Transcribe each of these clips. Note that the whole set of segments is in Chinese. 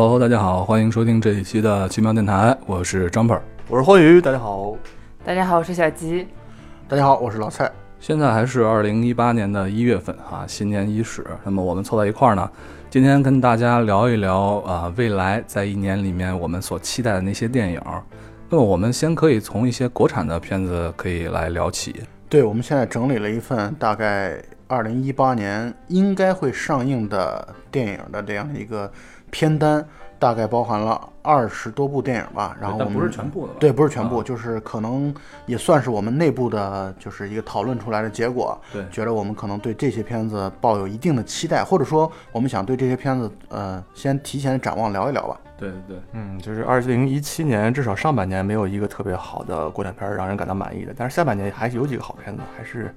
Hello，大家好，欢迎收听这一期的奇妙电台，我是张本。我是欢宇，大家好。大家好，我是小吉。大家好，我是老蔡。现在还是二零一八年的一月份啊，新年伊始。那么我们凑到一块儿呢，今天跟大家聊一聊啊，未来在一年里面我们所期待的那些电影。那么我们先可以从一些国产的片子可以来聊起。对，我们现在整理了一份大概二零一八年应该会上映的电影的这样的一个片单。大概包含了二十多部电影吧，然后我们不是全部的，对，不是全部，就是可能也算是我们内部的，就是一个讨论出来的结果。对，觉得我们可能对这些片子抱有一定的期待，或者说我们想对这些片子，呃，先提前展望聊一聊吧。对对对，嗯，就是二零一七年至少上半年没有一个特别好的国产片让人感到满意的，但是下半年还是有几个好片子，还是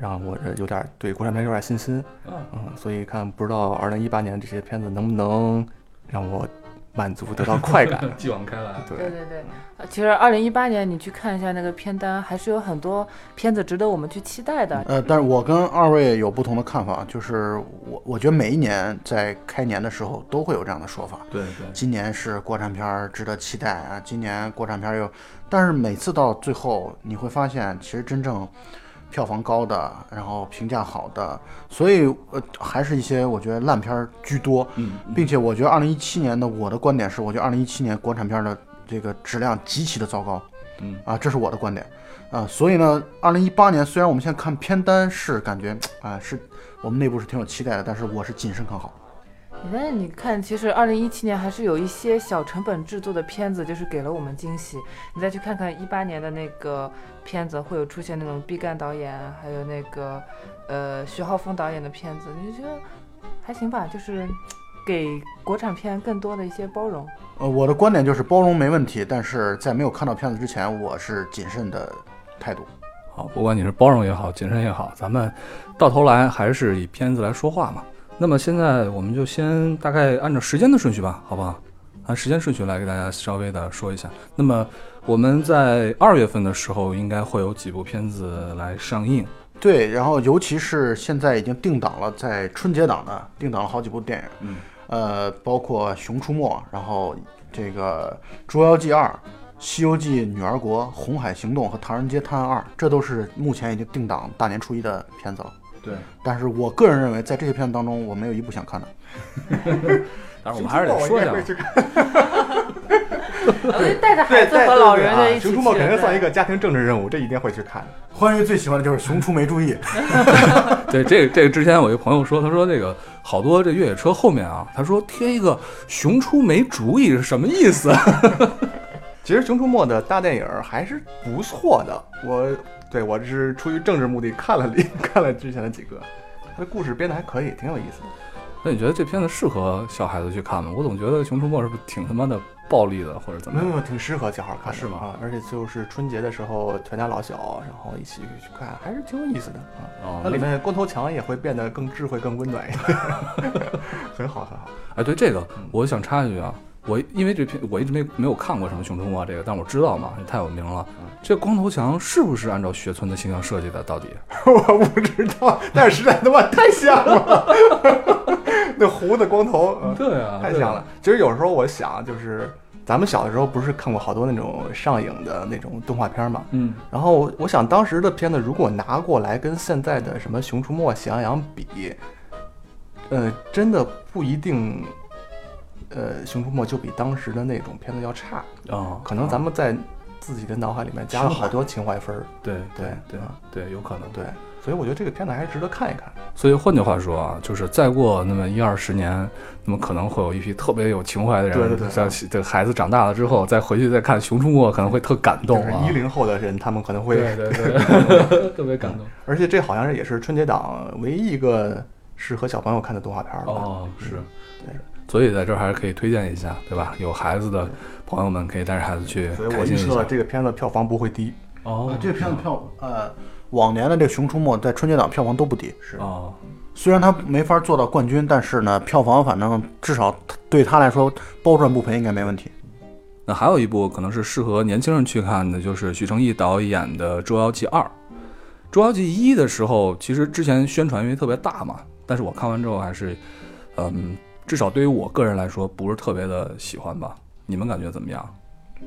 让我这有点对国产片有点信心。嗯嗯，所以看不知道二零一八年这些片子能不能。让我满足得到快感，继往开来。对对对，其实二零一八年你去看一下那个片单，还是有很多片子值得我们去期待的。呃，但是我跟二位有不同的看法，就是我我觉得每一年在开年的时候都会有这样的说法。对对，今年是国产片值得期待啊，今年国产片又，但是每次到最后你会发现，其实真正。票房高的，然后评价好的，所以呃，还是一些我觉得烂片居多。嗯，并且我觉得二零一七年的我的观点是，我觉得二零一七年国产片的这个质量极其的糟糕。嗯，啊，这是我的观点。啊，所以呢，二零一八年虽然我们现在看片单是感觉啊，是我们内部是挺有期待的，但是我是谨慎看好。但是你看，其实二零一七年还是有一些小成本制作的片子，就是给了我们惊喜。你再去看看一八年的那个片子，会有出现那种毕赣导演，还有那个呃徐浩峰导演的片子，你就觉得还行吧？就是给国产片更多的一些包容。呃，我的观点就是包容没问题，但是在没有看到片子之前，我是谨慎的态度。好，不管你是包容也好，谨慎也好，咱们到头来还是以片子来说话嘛。那么现在我们就先大概按照时间的顺序吧，好不好？按时间顺序来给大家稍微的说一下。那么我们在二月份的时候应该会有几部片子来上映。对，然后尤其是现在已经定档了，在春节档的定档了好几部电影。嗯，呃，包括《熊出没》，然后这个《捉妖记二》《西游记女儿国》《红海行动》和《唐人街探案二》，这都是目前已经定档大年初一的片子了。对，但是我个人认为，在这些片子当中，我没有一部想看的。但是我们还是得说一下。带着孩子和老人的一起。熊出没肯定算一个家庭政治任务，这一定会去看。欢愉最喜欢的就是熊出没注意。对，这个这个之前我一朋友说，他说这个好多这越野车后面啊，他说贴一个熊出没主意是什么意思？其实熊出没的大电影还是不错的，我。对，我是出于政治目的看了里 看了之前的几个，它的故事编的还可以，挺有意思的。那你觉得这片子适合小孩子去看吗？我总觉得《熊出没》是不是挺他妈的暴力的，或者怎么？没有，没有，挺适合小孩看，是吗？啊，而且就是春节的时候，全家老小，然后一起去看，还是挺有意思的啊。哦，那里面光头强也会变得更智慧、更温暖一点，很好，很好。哎，对这个，我想插一句啊。我因为这片我一直没没有看过什么《熊出没》这个，但我知道嘛，太有名了。这光头强是不是按照雪村的形象设计的？到底 我不知道，但是实在他妈太像了，那胡子光头，对啊，太像了。其实有时候我想，就是咱们小的时候不是看过好多那种上影的那种动画片嘛，嗯，然后我想当时的片子如果拿过来跟现在的什么《熊出没》《喜羊羊》比，呃，真的不一定。呃，《熊出没》就比当时的那种片子要差啊，可能咱们在自己的脑海里面加了好多情怀分儿。对对对对，有可能对，所以我觉得这个片子还是值得看一看。所以换句话说啊，就是再过那么一二十年，那么可能会有一批特别有情怀的人，对对对，像这孩子长大了之后再回去再看《熊出没》，可能会特感动啊。一零后的人，他们可能会对对对，特别感动。而且这好像是也是春节档唯一一个适合小朋友看的动画片了。哦，是，对。所以在这儿还是可以推荐一下，对吧？有孩子的朋友们可以带着孩子去。所以我预测这个片子票房不会低。哦，这个片子票呃，往年的这个《熊出没》在春节档票房都不低。是哦，虽然它没法做到冠军，但是呢，票房反正至少对他来说包赚不赔应该没问题。那还有一部可能是适合年轻人去看的，就是许成毅导演的《捉妖记二》。《捉妖记一》的时候，其实之前宣传因为特别大嘛，但是我看完之后还是，嗯。至少对于我个人来说不是特别的喜欢吧。你们感觉怎么样？《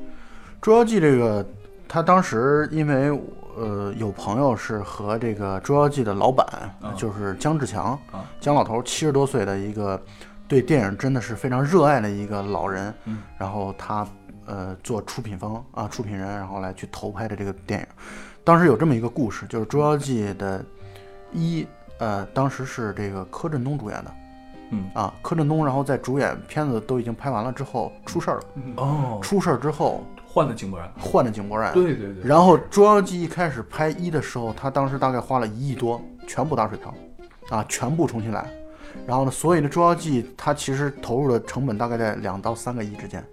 捉妖记》这个，他当时因为呃有朋友是和这个《捉妖记》的老板，啊就是姜志强，啊姜老头七十多岁的一个对电影真的是非常热爱的一个老人，嗯然后他呃做出品方啊出品人，然后来去投拍的这个电影。当时有这么一个故事，就是《捉妖记》的一呃，当时是这个柯震东主演的。嗯啊，柯震东，然后在主演片子都已经拍完了之后出事儿了。哦，出事儿之后换了井柏然。换了井柏然。对对对。然后《捉妖记》一开始拍一的时候，他当时大概花了一亿多，全部打水漂，啊，全部重新来。然后呢，所以呢，《捉妖记》它其实投入的成本大概在两到三个亿之间。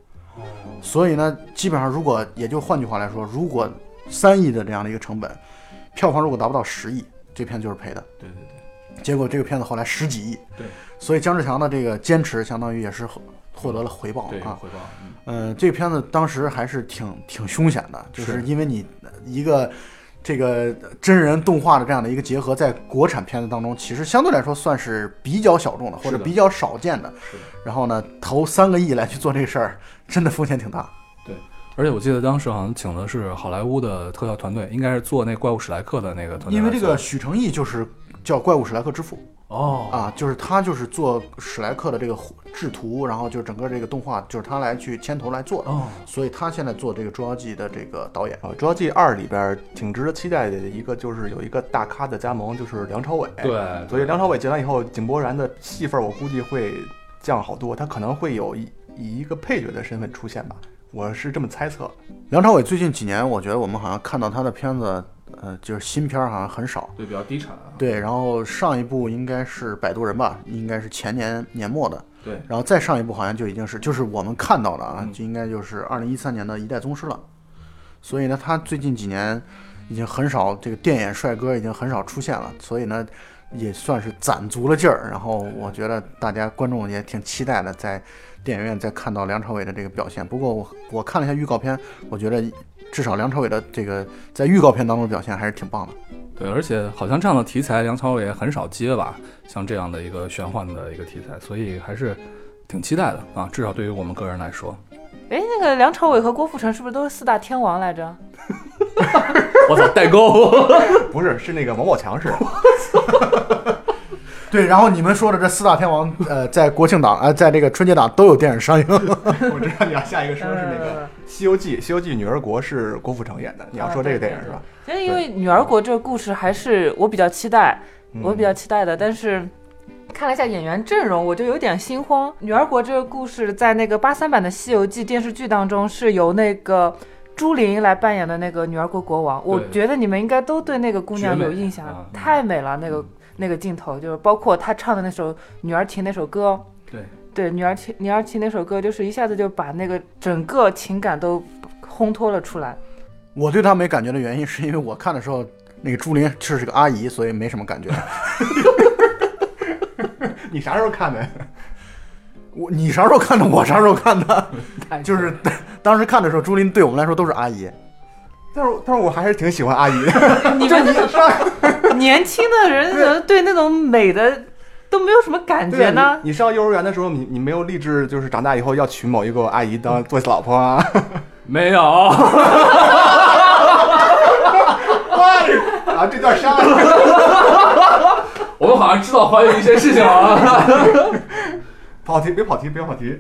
所以呢，基本上如果也就换句话来说，如果三亿的这样的一个成本，票房如果达不到十亿，这片就是赔的。对对对。结果这个片子后来十几亿。对。所以姜志强的这个坚持，相当于也是获获得了回报，啊。回报。嗯。呃，这个片子当时还是挺挺凶险的，就是是因为你一个这个真人动画的这样的一个结合，在国产片子当中，其实相对来说算是比较小众的，或者比较少见的。然后呢，投三个亿来去做这个事儿，真的风险挺大。对而且我记得当时好像请的是好莱坞的特效团队，应该是做那怪物史莱克的那个团队。因为这个许成义就是叫怪物史莱克之父哦啊，就是他就是做史莱克的这个制图，然后就是整个这个动画就是他来去牵头来做的，哦所以他现在做这个《捉妖记》的这个导演。啊，《捉妖记二》里边挺值得期待的一个就是有一个大咖的加盟，就是梁朝伟。，对，所以梁朝伟进来以后，井柏然的戏份我估计会降好多，他可能会有一以一个配角的身份出现吧，我是这么猜测。梁朝伟最近几年，我觉得我们好像看到他的片子，呃，就是新片儿好像很少。对比较低产啊。对，然后上一部应该是《摆渡人》吧，应该是前年年末的，对然后再上一部好像就已经是，就是我们看到的啊，嗯就应该就是二零一三年的《一代宗师》了。所以呢，他最近几年已经很少这个电眼帅哥已经很少出现了，所以呢，也算是攒足了劲儿。然后我觉得大家观众也挺期待的，在电影院再看到梁朝伟的这个表现。不过我我看了一下预告片，我觉得至少梁朝伟的这个在预告片当中表现还是挺棒的。对，而且好像这样的题材梁朝伟也很少接吧，像这样的一个玄幻的一个题材，所以还是挺期待的啊，至少对于我们个人来说。哎，那个梁朝伟和郭富城是不是都是四大天王来着？我操，代沟！不是，是那个王宝强是。对，然后你们说的这四大天王，呃，在国庆档，呃，在这个春节档都有电影上映。我知道你要下一个说的是哪个《呃西游记》，《西游记女儿国》是郭富城演的，你要说这个电影是吧？其实因为《女儿国》这个故事还是我比较期待，嗯我比较期待的，但是。看了一下演员阵容，我就有点心慌。《女儿国》这个故事在那个八三版的《西游记》电视剧当中是由那个朱琳来扮演的那个女儿国国王。我觉得你们应该都对那个姑娘有印象，啊太美了，那个那个镜头，就是包括她唱的那首《女儿情》那首歌，对对，《女儿情》《女儿情》那首歌，就是一下子就把那个整个情感都烘托了出来。我对他没感觉的原因，是因为我看的时候，那个朱琳就是个阿姨，所以没什么感觉。你啥时候看的？我你啥时候看的？我啥时候看的？就是当时看的时候，朱琳对我们来说都是阿姨。但是但是我还是挺喜欢阿姨的。你们这种年轻的人怎么对那种美的都没有什么感觉呢？你你上幼儿园的时候，你你没有立志就是长大以后要娶某一个阿姨当做老婆啊？没有，啊，这段删了。我们好像知道怀有一些事情啊。跑题，别跑题，别跑题。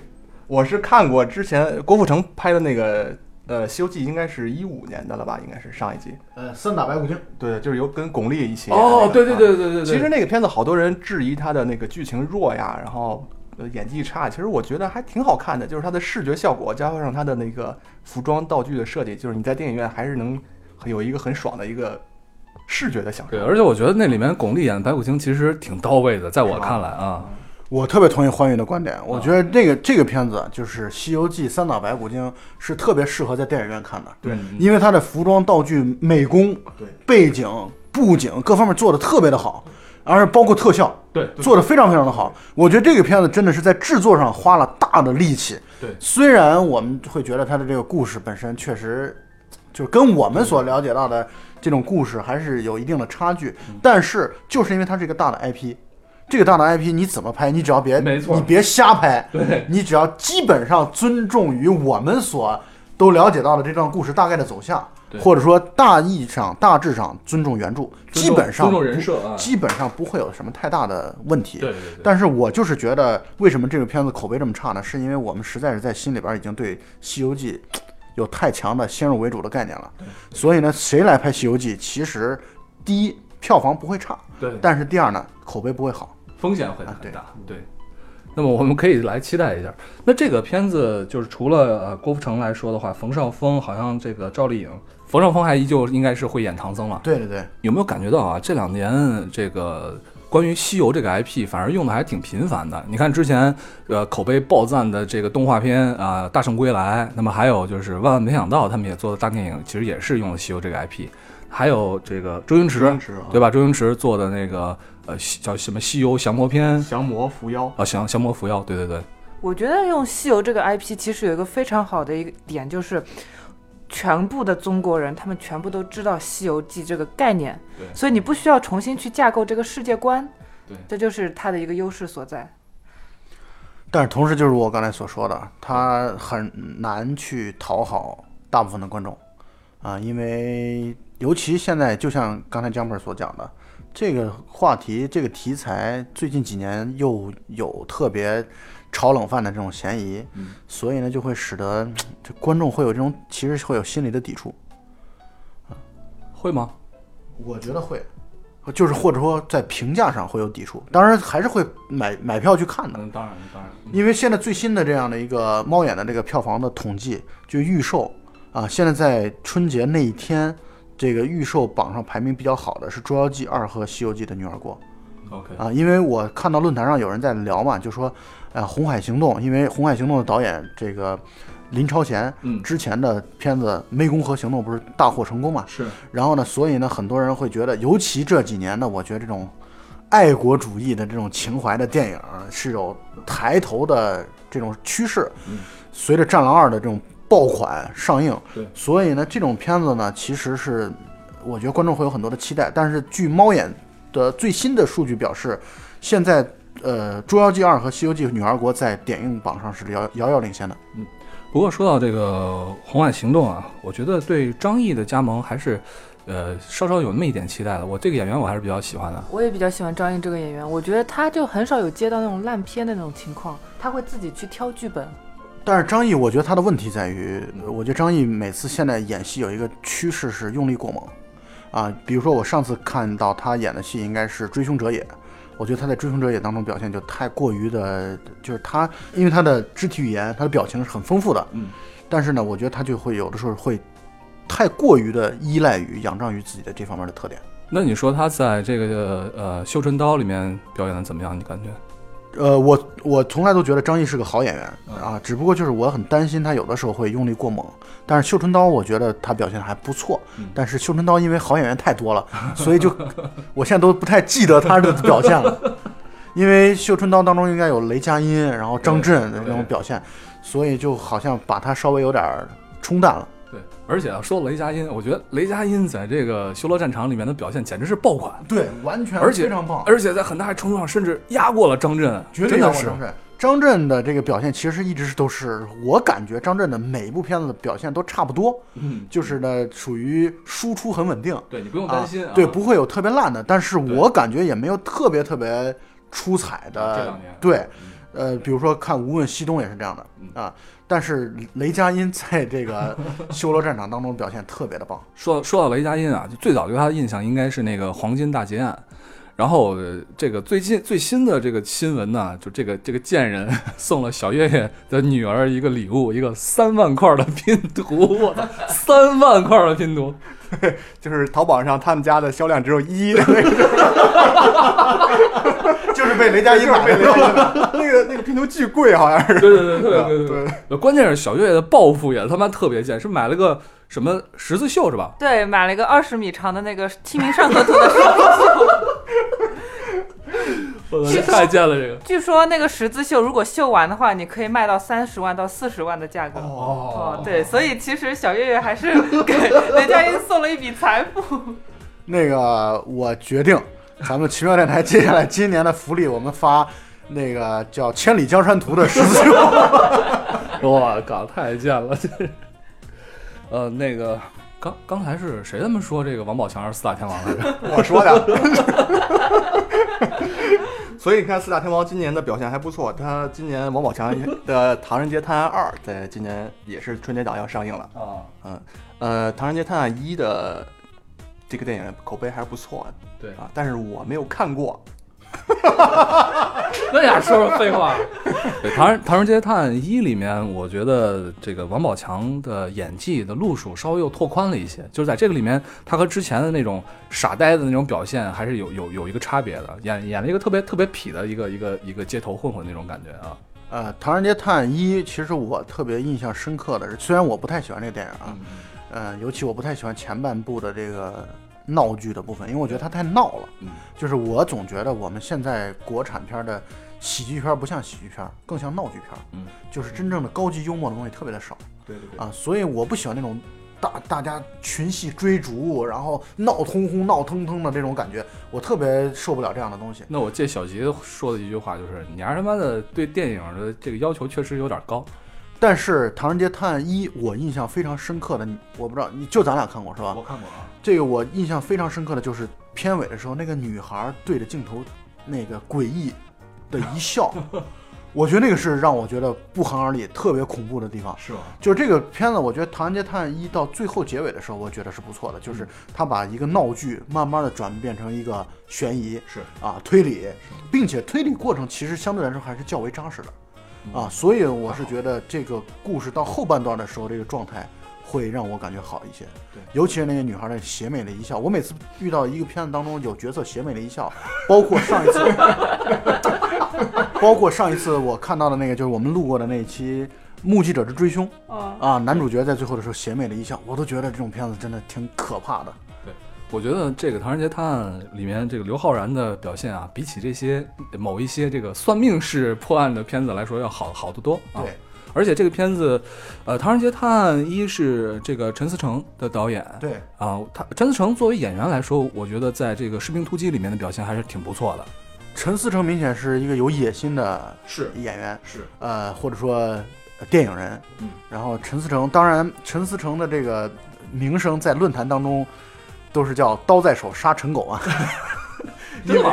我是看过之前郭富城拍的那个呃《西游记》，应该是一五年的了吧？应该是上一集。呃，三打白骨精。对，就是有跟巩俐一起演哦，对对对对对，其实那个片子好多人质疑他的那个剧情弱呀，然后呃演技差。其实我觉得还挺好看的，就是它的视觉效果加上它的那个服装道具的设计，就是你在电影院还是能有一个很爽的一个视觉的享受。对，而且我觉得那里面巩俐演的白骨精其实挺到位的，在我看来啊，我特别同意欢愉的观点，我觉得这个这个片子就是《西游记》三打白骨精是特别适合在电影院看的，对嗯因为它的服装、道具、美工、对背景、布景各方面做的特别的好，而包括特效，对做的非常非常的好。我觉得这个片子真的是在制作上花了大的力气。对虽然我们会觉得它的这个故事本身确实就是跟我们所了解到的这种故事还是有一定的差距，但是就是因为它是一个大的 IP。这个大的 IP 你怎么拍，你只要别没错你别瞎拍，对，你只要基本上尊重于我们所都了解到的这段故事大概的走向，或者说大意上、大致上尊重原著，基本上尊重人设啊，基本上不会有什么太大的问题。对对对，但是我就是觉得，为什么这个片子口碑这么差呢？是因为我们实在是在心里边已经对《西游记》有太强的先入为主的概念了。所以呢，谁来拍《西游记》，其实第一票房不会差，对，但是第二呢，口碑不会好。风险会很大，对。那么我们可以来期待一下。那这个片子就是除了呃郭富城来说的话，冯绍峰好像这个赵丽颖，冯绍峰还依旧应该是会演唐僧了。对对对，有没有感觉到啊？这两年这个关于西游这个 IP 反而用的还挺频繁的。你看之前呃口碑爆赞的这个动画片啊、大圣归来》，那么还有就是万万没想到他们也做的大电影，其实也是用了西游这个 IP。还有这个周星驰，对吧？周星驰做的那个呃叫什么《西游降魔篇》降魔伏妖，啊，降降魔伏妖，对对对，我觉得用西游这个 IP 其实有一个非常好的一个点，就是全部的中国人他们全部都知道《西游记》这个概念，所以你不需要重新去架构这个世界观，对。这就是它的一个优势所在。但是同时就是我刚才所说的，它很难去讨好大部分的观众啊，因为尤其现在就像刚才江本所讲的，这个话题、这个题材最近几年又有特别炒冷饭的这种嫌疑，嗯所以呢就会使得这观众会有这种其实会有心理的抵触。会吗？我觉得会，就是或者说在评价上会有抵触，当然还是会买买票去看的。嗯，当然当然，因为现在最新的这样的一个猫眼的这个票房的统计，就预售啊，现在在春节那一天，这个预售榜上排名比较好的是《捉妖记二》和《西游记》的女儿国 OK，啊，因为我看到论坛上有人在聊嘛，就说，呃，《红海行动》，因为《红海行动》的导演这个林超贤嗯，之前的片子《湄公河行动》不是大获成功嘛，是。然后呢，所以呢，很多人会觉得，尤其这几年呢，我觉得这种爱国主义的这种情怀的电影是有抬头的这种趋势。嗯。随着《战狼二》的这种爆款上映，对所以呢，这种片子呢，其实是我觉得观众会有很多的期待。但是据猫眼的最新的数据表示，现在呃，《捉妖记二》和《西游记女儿国》在点映榜上是遥遥遥领先的。嗯不过说到这个《红海行动》啊，我觉得对张译的加盟还是，呃，稍稍有那么一点期待的。我这个演员我还是比较喜欢的。我也比较喜欢张译这个演员，我觉得他就很少有接到那种烂片的那种情况，他会自己去挑剧本。但是张译，我觉得他的问题在于，我觉得张译每次现在演戏有一个趋势是用力过猛，啊，比如说我上次看到他演的戏应该是《追凶者也》，我觉得他在《追凶者也》当中表现就太过于的，就是他因为他的肢体语言、他的表情是很丰富的，嗯，但是呢，我觉得他就会有的时候会太过于的依赖于、仰仗于自己的这方面的特点。那你说他在这个呃《绣春刀》里面表演的怎么样？你感觉？呃，我我从来都觉得张译是个好演员嗯啊，只不过就是我很担心他有的时候会用力过猛。但是绣春刀，我觉得他表现还不错嗯。但是绣春刀因为好演员太多了，所以就我现在都不太记得他的表现了。因为绣春刀当中应该有雷佳音，然后张震的那种表现，所以就好像把他稍微有点儿冲淡了。对，而且啊，说到雷佳音，我觉得雷佳音在这个《修罗战场》里面的表现简直是爆款，对，完全而且非常棒，而且在很大程度上甚至压过了张震，绝对真的是压过张震。张震的这个表现其实一直是都是我感觉张震的每一部片子的表现都差不多，嗯，就是呢属于输出很稳定，对你不用担心啊，对，不会有特别烂的，但是我感觉也没有特别特别出彩的。这两年。对，呃，比如说看《无问西东》也是这样的嗯。啊，但是雷佳音在这个《修罗战场》当中表现特别的棒。说说到雷佳音啊，就最早对他的印象应该是那个《黄金大劫案》，然后、呃这个最近最新的这个新闻呢，就这个这个贱人 送了小岳岳的女儿一个礼物，一个三万块的拼图，我操，三万块的拼图，就是淘宝上他们家的销量只有一，就是被雷佳音买被雷的。佳音买那个那个拼图巨贵，好像是。对对对对对对对，关键是小岳岳的报复也他妈特别贱，是买了个什么十字绣是吧？对，买了一个二十米长的那个《清明上河图》的十字绣。我，太贱了这个。据说那个十字绣如果绣完的话，你可以卖到三十万到四十万的价格。哦对，所以其实小岳岳还是给 雷佳音送了一笔财富。那个，我决定咱们奇妙电台接下来今年的福利，我们发那个叫《千里江山图》的十字绣。我靠，太贱了！这是，呃，那个刚刚才是谁他们说这个王宝强是四大天王来着？我说的。所以你看，四大天王今年的表现还不错。他今年王宝强的《唐人街探案二》在今年也是春节档要上映了。啊，嗯，呃，《唐人街探案一》的这个电影口碑还是不错的。对啊，但是我没有看过。那俩说说废话。对《唐人唐人街探案一》里面，我觉得这个王宝强的演技的路数稍微又拓宽了一些，就是在这个里面，他和之前的那种傻呆的那种表现还是有有有一个差别的，演演了一个特别特别痞的一个一个一个街头混混那种感觉啊。呃，《唐人街探案一》其实我特别印象深刻的是，虽然我不太喜欢这个电影啊，呃，尤其我不太喜欢前半部的这个闹剧的部分，因为我觉得它太闹了。嗯，就是我总觉得我们现在国产片的喜剧片不像喜剧片，更像闹剧片。嗯，就是真正的高级幽默的东西特别的少对对对啊，所以我不喜欢那种大大家群戏追逐，然后闹哄哄、闹腾腾的这种感觉，我特别受不了这样的东西。那我借小吉说的一句话就是：“你丫他妈的对电影的这个要求确实有点高。但是《唐人街探案一》，我印象非常深刻的，我不知道，你就咱俩看过是吧？我看过啊，这个我印象非常深刻的就是片尾的时候，那个女孩对着镜头那个诡异的一笑，我觉得那个是让我觉得不寒而栗、特别恐怖的地方。是吧？就是这个片子，我觉得《唐人街探案一》到最后结尾的时候，我觉得是不错的，就是他把一个闹剧慢慢的转变成一个悬疑，是。啊推理，并且推理过程其实相对来说还是较为扎实的，啊，所以我是觉得这个故事到后半段的时候，这个状态会让我感觉好一些。对，尤其是那个女孩的邪魅的一笑，我每次遇到一个片子当中有角色邪魅的一笑，包括上一次，包括上一次我看到的那个就是我们录过的那一期《目击者之追凶》嗯，啊，男主角在最后的时候邪魅的一笑，我都觉得这种片子真的挺可怕的。我觉得这个《唐人街探案》里面这个刘昊然的表现啊，比起这些某一些这个算命式破案的片子来说，要好好得多啊。对，而且这个片子，呃，《唐人街探案一》是这个陈思诚的导演，对，啊，他陈思诚作为演员来说，我觉得在这个《士兵突击》里面的表现还是挺不错的。陈思诚明显是一个有野心的是演员，是，呃，或者说呃电影人。嗯，然后陈思诚，当然陈思诚的这个名声在论坛当中都是叫“刀在手，杀陈狗” 啊，因为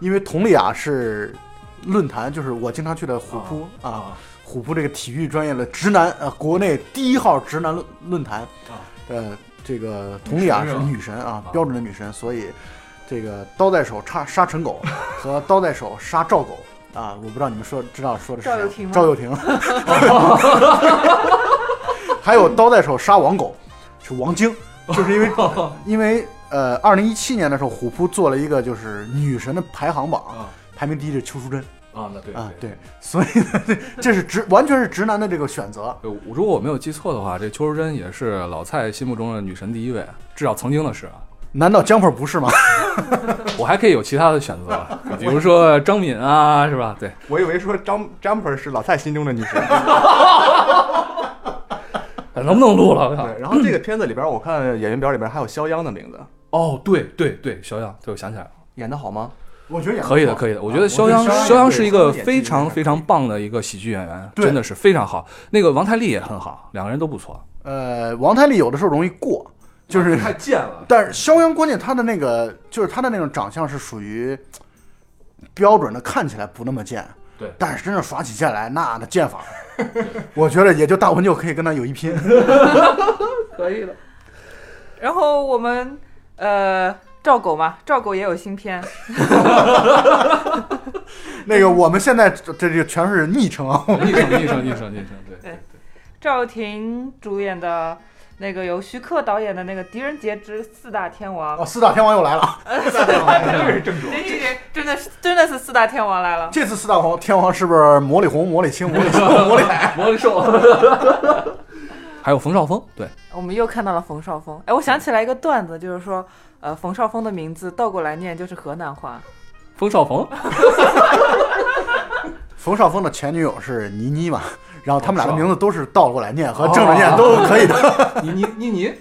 因为佟丽娅是论坛，就是我经常去的虎扑啊，虎扑这个体育专业的直男呃，国内第一号直男论论坛啊，呃，这个佟丽娅是女神啊，标准的女神，所以这个刀在手杀杀陈狗 和刀在手杀赵狗啊，我不知道你们说知道说的是赵又廷吗？赵又廷，还有刀在手杀王狗是王晶，就是因为 因为呃，二零一七年的时候，虎扑做了一个就是女神的排行榜，啊排名第一是邱淑贞啊，那对啊，对，所以呢，这是直完全是直男的这个选择。呃如果我没有记错的话，这邱淑贞也是老蔡心目中的女神第一位，至少曾经的是啊。难道 Jumper 不是吗？我还可以有其他的选择，比如说张敏啊，是吧？对，我以为说张 Jumper 是老蔡心中的女神。能不能录了？我靠对，然后这个片子里边，我看演员表里边还有肖央的名字，哦，对对对，肖央，对我想起来了，演的好吗？我觉得也可以的，可以的。我觉得肖央，我觉得肖央是一个非常非常棒的一个喜剧演员，真的是非常好。那个王太利也很好，两个人都不错。呃，王太利有的时候容易过，就是太贱了。但是肖央关键他的那个就是他的那种长相是属于标准的，看起来不那么贱，对但是真正耍起剑来，那那剑法，我觉得也就大文就可以跟他有一拼。可以了。然后我们呃赵狗嘛，赵狗也有新片，那个我们现在这这全是昵称啊，昵称，昵称，昵称，昵称，对对赵又廷主演的那个由徐克导演的那个《狄仁杰之四大天王》哦，四大天王又来了，这个是正主。行行行，真的是真的是四大天王来了。这次四大王天王是不是魔力红、魔力青、魔力青、魔力海？魔力瘦，还有冯绍峰，对，我们又看到了冯绍峰。哎，我想起来一个段子，就是说，呃，冯绍峰的名字倒过来念就是河南话。冯绍峰，冯绍峰的前女友是倪妮嘛，然后他们俩的名字都是倒过来念和正着念都可以的。你你你你，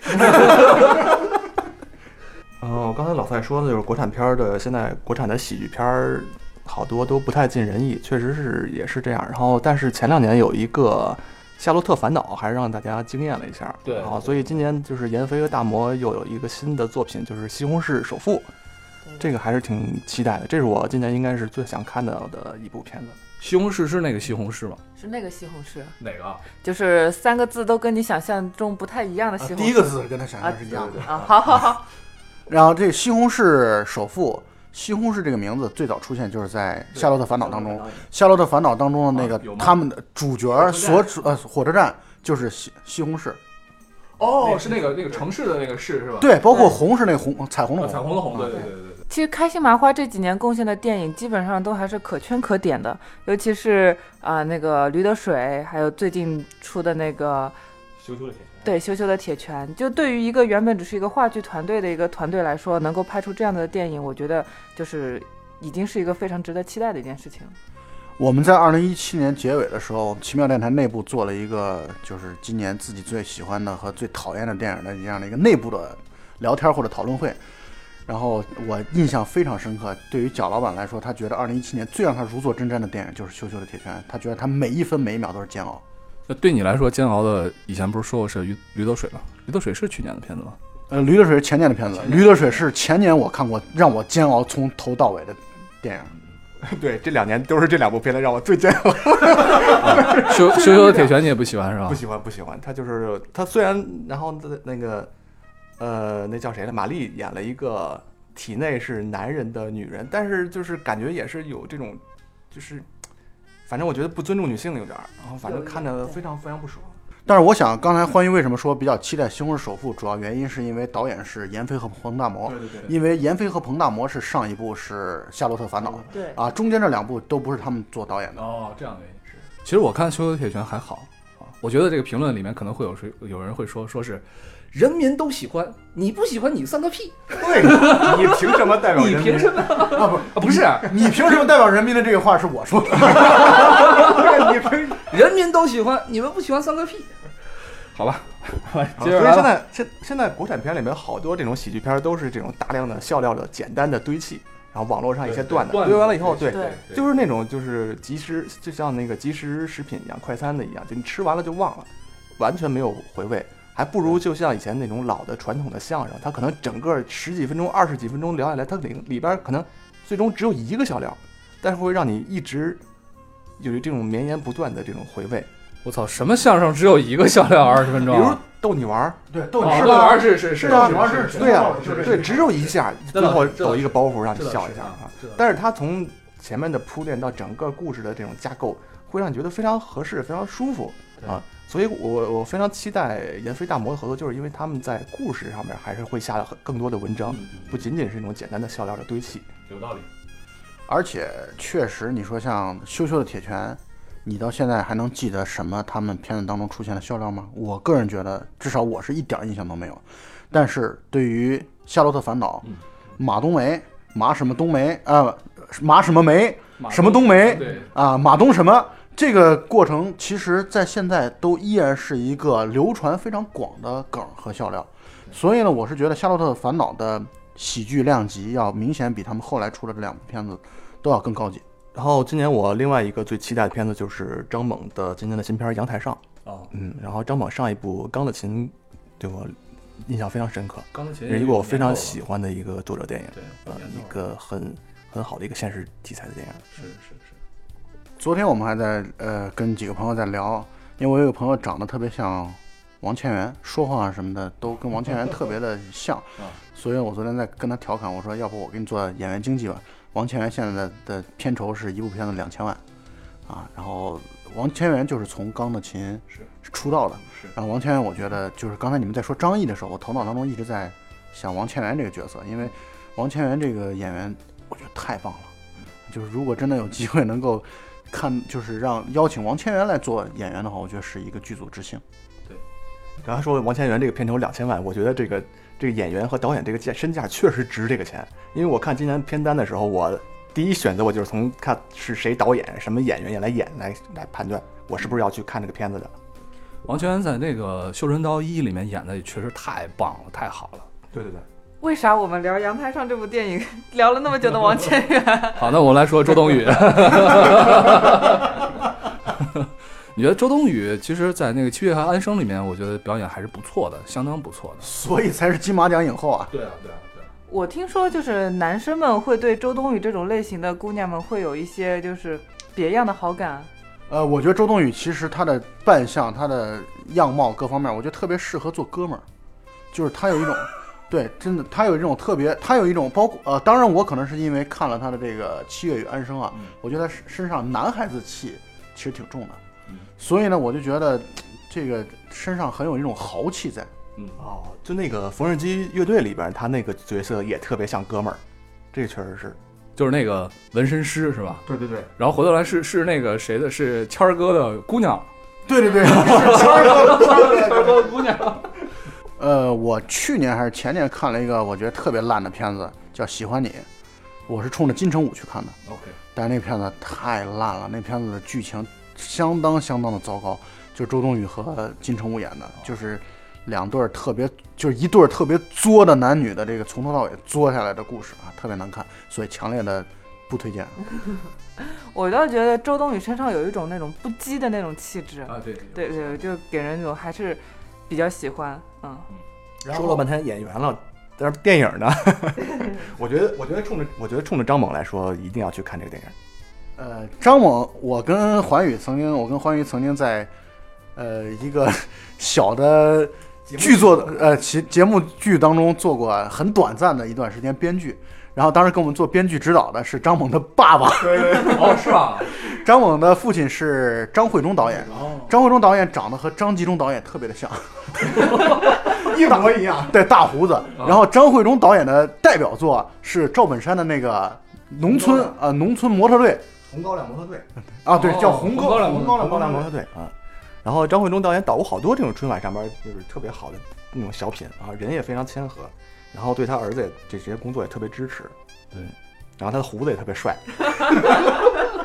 嗯，我 刚才老蔡说的就是国产片儿的，现在国产的喜剧片儿好多都不太尽人意，确实是也是这样。然后，但是前两年有一个《夏洛特烦恼》，还是让大家惊艳了一下。对然后所以今年就是闫飞和大魔又有一个新的作品，就是《西红柿首富》，这个还是挺期待的。这是我今年应该是最想看到的一部片子。西红柿是那个西红柿吗？是那个西红柿，哪个啊？就是三个字都跟你想象中不太一样的西红柿。第一个字跟他想象是一样的。啊，好好好，然后这西红柿首富，西红柿这个名字最早出现就是在《夏洛特烦恼》当中，《夏洛特烦恼》当中的那个啊他们的主角所处呃火车站就是西西红柿，哦，是那个那个城市的那个市是吧？对，包括红是那个红彩虹的彩虹的红，对对对。其实开心麻花这几年贡献的电影基本上都还是可圈可点的，尤其是啊、那个《驴得水》，还有最近出的那个羞羞的铁拳。对羞羞的铁拳。就对于一个原本只是一个话剧团队的一个团队来说，能够拍出这样的电影，我觉得就是已经是一个非常值得期待的一件事情。我们在二零一七年结尾的时候，奇妙电台内部做了一个，就是今年自己最喜欢的和最讨厌的电影的这样的一个内部的聊天或者讨论会。然后我印象非常深刻，对于蒋老板来说，他觉得二零一七年最让他如坐针毡的电影就是《羞羞的铁拳》，他觉得他每一分每一秒都是煎熬。那对你来说，煎熬的以前不是说过是驴驴得水吗？驴得水是去年的片子吗？呃，《驴得水》是前年的片子，《驴得水》是前年我看过让我煎熬从头到尾的电影。对，这两年都是这两部片子让我最煎熬。羞羞羞的铁拳你也不喜欢是吧不？喜欢，不喜欢。他就是他虽然，然后那那个，呃，那叫谁来？玛丽演了一个体内是男人的女人，但是就是感觉也是有这种，就是，反正我觉得不尊重女性有点儿，然后反正看着非常非常不爽。但是我想，刚才欢愉为什么说比较期待《西红柿首富》，主要原因是因为导演是闫飞和彭大魔，对对，因为闫飞和彭大魔是上一部是《夏洛特烦恼》对，啊，中间这两部都不是他们做导演的。哦，这样的原因是。其实我看羞羞铁拳还好啊，我觉得这个评论里面可能会有谁有人会说说是人民都喜欢，你不喜欢你算个屁，对，你凭什么代表人民？你凭什么？啊不，啊不是，你凭什么代表人民的这个话是我说的？你凭？人民都喜欢，你们不喜欢算个屁。好吧，所以现在现现在国产片里面好多这种喜剧片都是这种大量的笑料的简单的堆砌，然后网络上一些段子堆完了以后，对，对就是那种就是即时，就像那个即时食品一样，快餐的一样，就你吃完了就忘了，完全没有回味，还不如就像以前那种老的传统的相声，它可能整个十几分钟、二十几分钟聊下来，它里里边可能最终只有一个笑料，但是会让你一直有这种绵延不断的这种回味，我操，什么相声只有一个笑料二十分钟比如啊？逗你玩儿，对，逗哦你玩儿？是是是是啊是是对呀、是是对，只有一下，最后抖一个包袱让你笑一下啊但是它从前面的铺垫到整个故事的这种架构，会让你觉得非常合适，非常舒服啊。所以我我非常期待闫飞大魔的合作，就是因为他们在故事上面还是会下了很更多的文章，嗯不仅仅是那种简单的笑料的堆砌。有道理。而且确实，你说像《羞羞的铁拳》，你到现在还能记得什么他们片子当中出现的笑料吗？我个人觉得，至少我是一点儿印象都没有。但是对于《夏洛特烦恼》嗯马冬梅、马什么冬梅啊、马什么梅什么冬梅对，啊、马冬什么这个过程，其实在现在都依然是一个流传非常广的梗和笑料。所以呢，我是觉得《夏洛特烦恼》的喜剧量级要明显比他们后来出的这两部片子都要更高级。然后今年我另外一个最期待的片子就是张猛的今年的新片《阳台上》。啊，嗯，然后张猛上一部《钢的琴》对我印象非常深刻，钢琴是一个我非常喜欢的一个作者电影。对，呃，一个很很好的一个现实题材的电影。是是是，昨天我们还在呃跟几个朋友在聊，因为我有个朋友长得特别像王千源，说话什么的都跟王千源特别的像啊，所以我昨天在跟他调侃，我说要不我给你做演员经纪吧。王千源现在的的片酬是一部片子两千万，啊，然后王千源就是从《钢的琴是》出道的，是然后王千源我觉得就是刚才你们在说张译的时候，我头脑当中一直在想王千源这个角色，因为王千源这个演员我觉得太棒了，就是如果真的有机会能够看，就是让邀请王千源来做演员的话，我觉得是一个剧组之幸。对刚才说王千源这个片酬两千万，我觉得这个这个演员和导演这个价身价确实值这个钱。因为我看今年片单的时候，我第一选择我就是从看是谁导演、什么演员也来演来来判断我是不是要去看这个片子的。王千源在那个《绣春刀一》里面演的也确实太棒了，太好了。对对对，为啥我们聊《阳台上》这部电影 聊了那么久的王千源？好，那我们来说周冬雨。你觉得周冬雨其实，在那个《七月和安生》里面，我觉得表演还是不错的，相当不错的。所以才是金马奖影后啊。对啊，对啊，对啊。我听说就是男生们会对周冬雨这种类型的姑娘们会有一些就是别样的好感。呃，我觉得周冬雨其实她的扮相、她的样貌各方面，我觉得特别适合做哥们儿，就是她有一种，对，真的，他有一种特别，他有一种包括呃，当然我可能是因为看了他的这个《七月与安生》啊，我觉得他身上男孩子气其实挺重的，所以呢，我就觉得这个身上很有一种豪气在。嗯哦，就那个缝纫机乐队里边，他那个角色也特别像哥们儿，这个确实是。就是那个纹身师是吧？对对对，然后回头来是是那个谁的？是谦儿哥的姑娘。对对对，谦儿哥的姑娘。呃，我去年还是前年看了一个我觉得特别烂的片子，叫《喜欢你》，我是冲着金城武去看的。OK，但是那片子太烂了，那片子的剧情相当相当的糟糕，就是周冬雨和金城武演的，就是两对儿特别，就是一对儿特别作的男女的这个从头到尾作下来的故事啊，特别难看，所以强烈的不推荐。我倒觉得周冬雨身上有一种那种不羁的那种气质，啊，对对对，就给人那种还是比较喜欢。嗯，说了半天演员了，但是电影呢？我觉得，我觉得冲着我觉得冲着张猛来说，一定要去看这个电影。呃，张猛，我跟环宇曾经，我跟环宇曾经在呃一个小的剧作的呃节节目剧当中做过很短暂的一段时间编剧，然后当时给我们做编剧指导的是张猛的爸爸，哦，是吧？张猛的父亲是张惠忠导演，哦，张惠忠导演长得和张纪中导演特别的像，一模一样。对，大胡子。然后张惠忠导演的代表作是赵本山的那个农村呃农村模特队红高粱模特队，啊，对，哦叫红红高粱红高粱粱模特队。啊。然后张惠忠导演导过好多这种春晚上边就是特别好的那种小品啊，人也非常谦和，然后对他儿子也这些工作也特别支持。对，然后他的胡子也特别帅。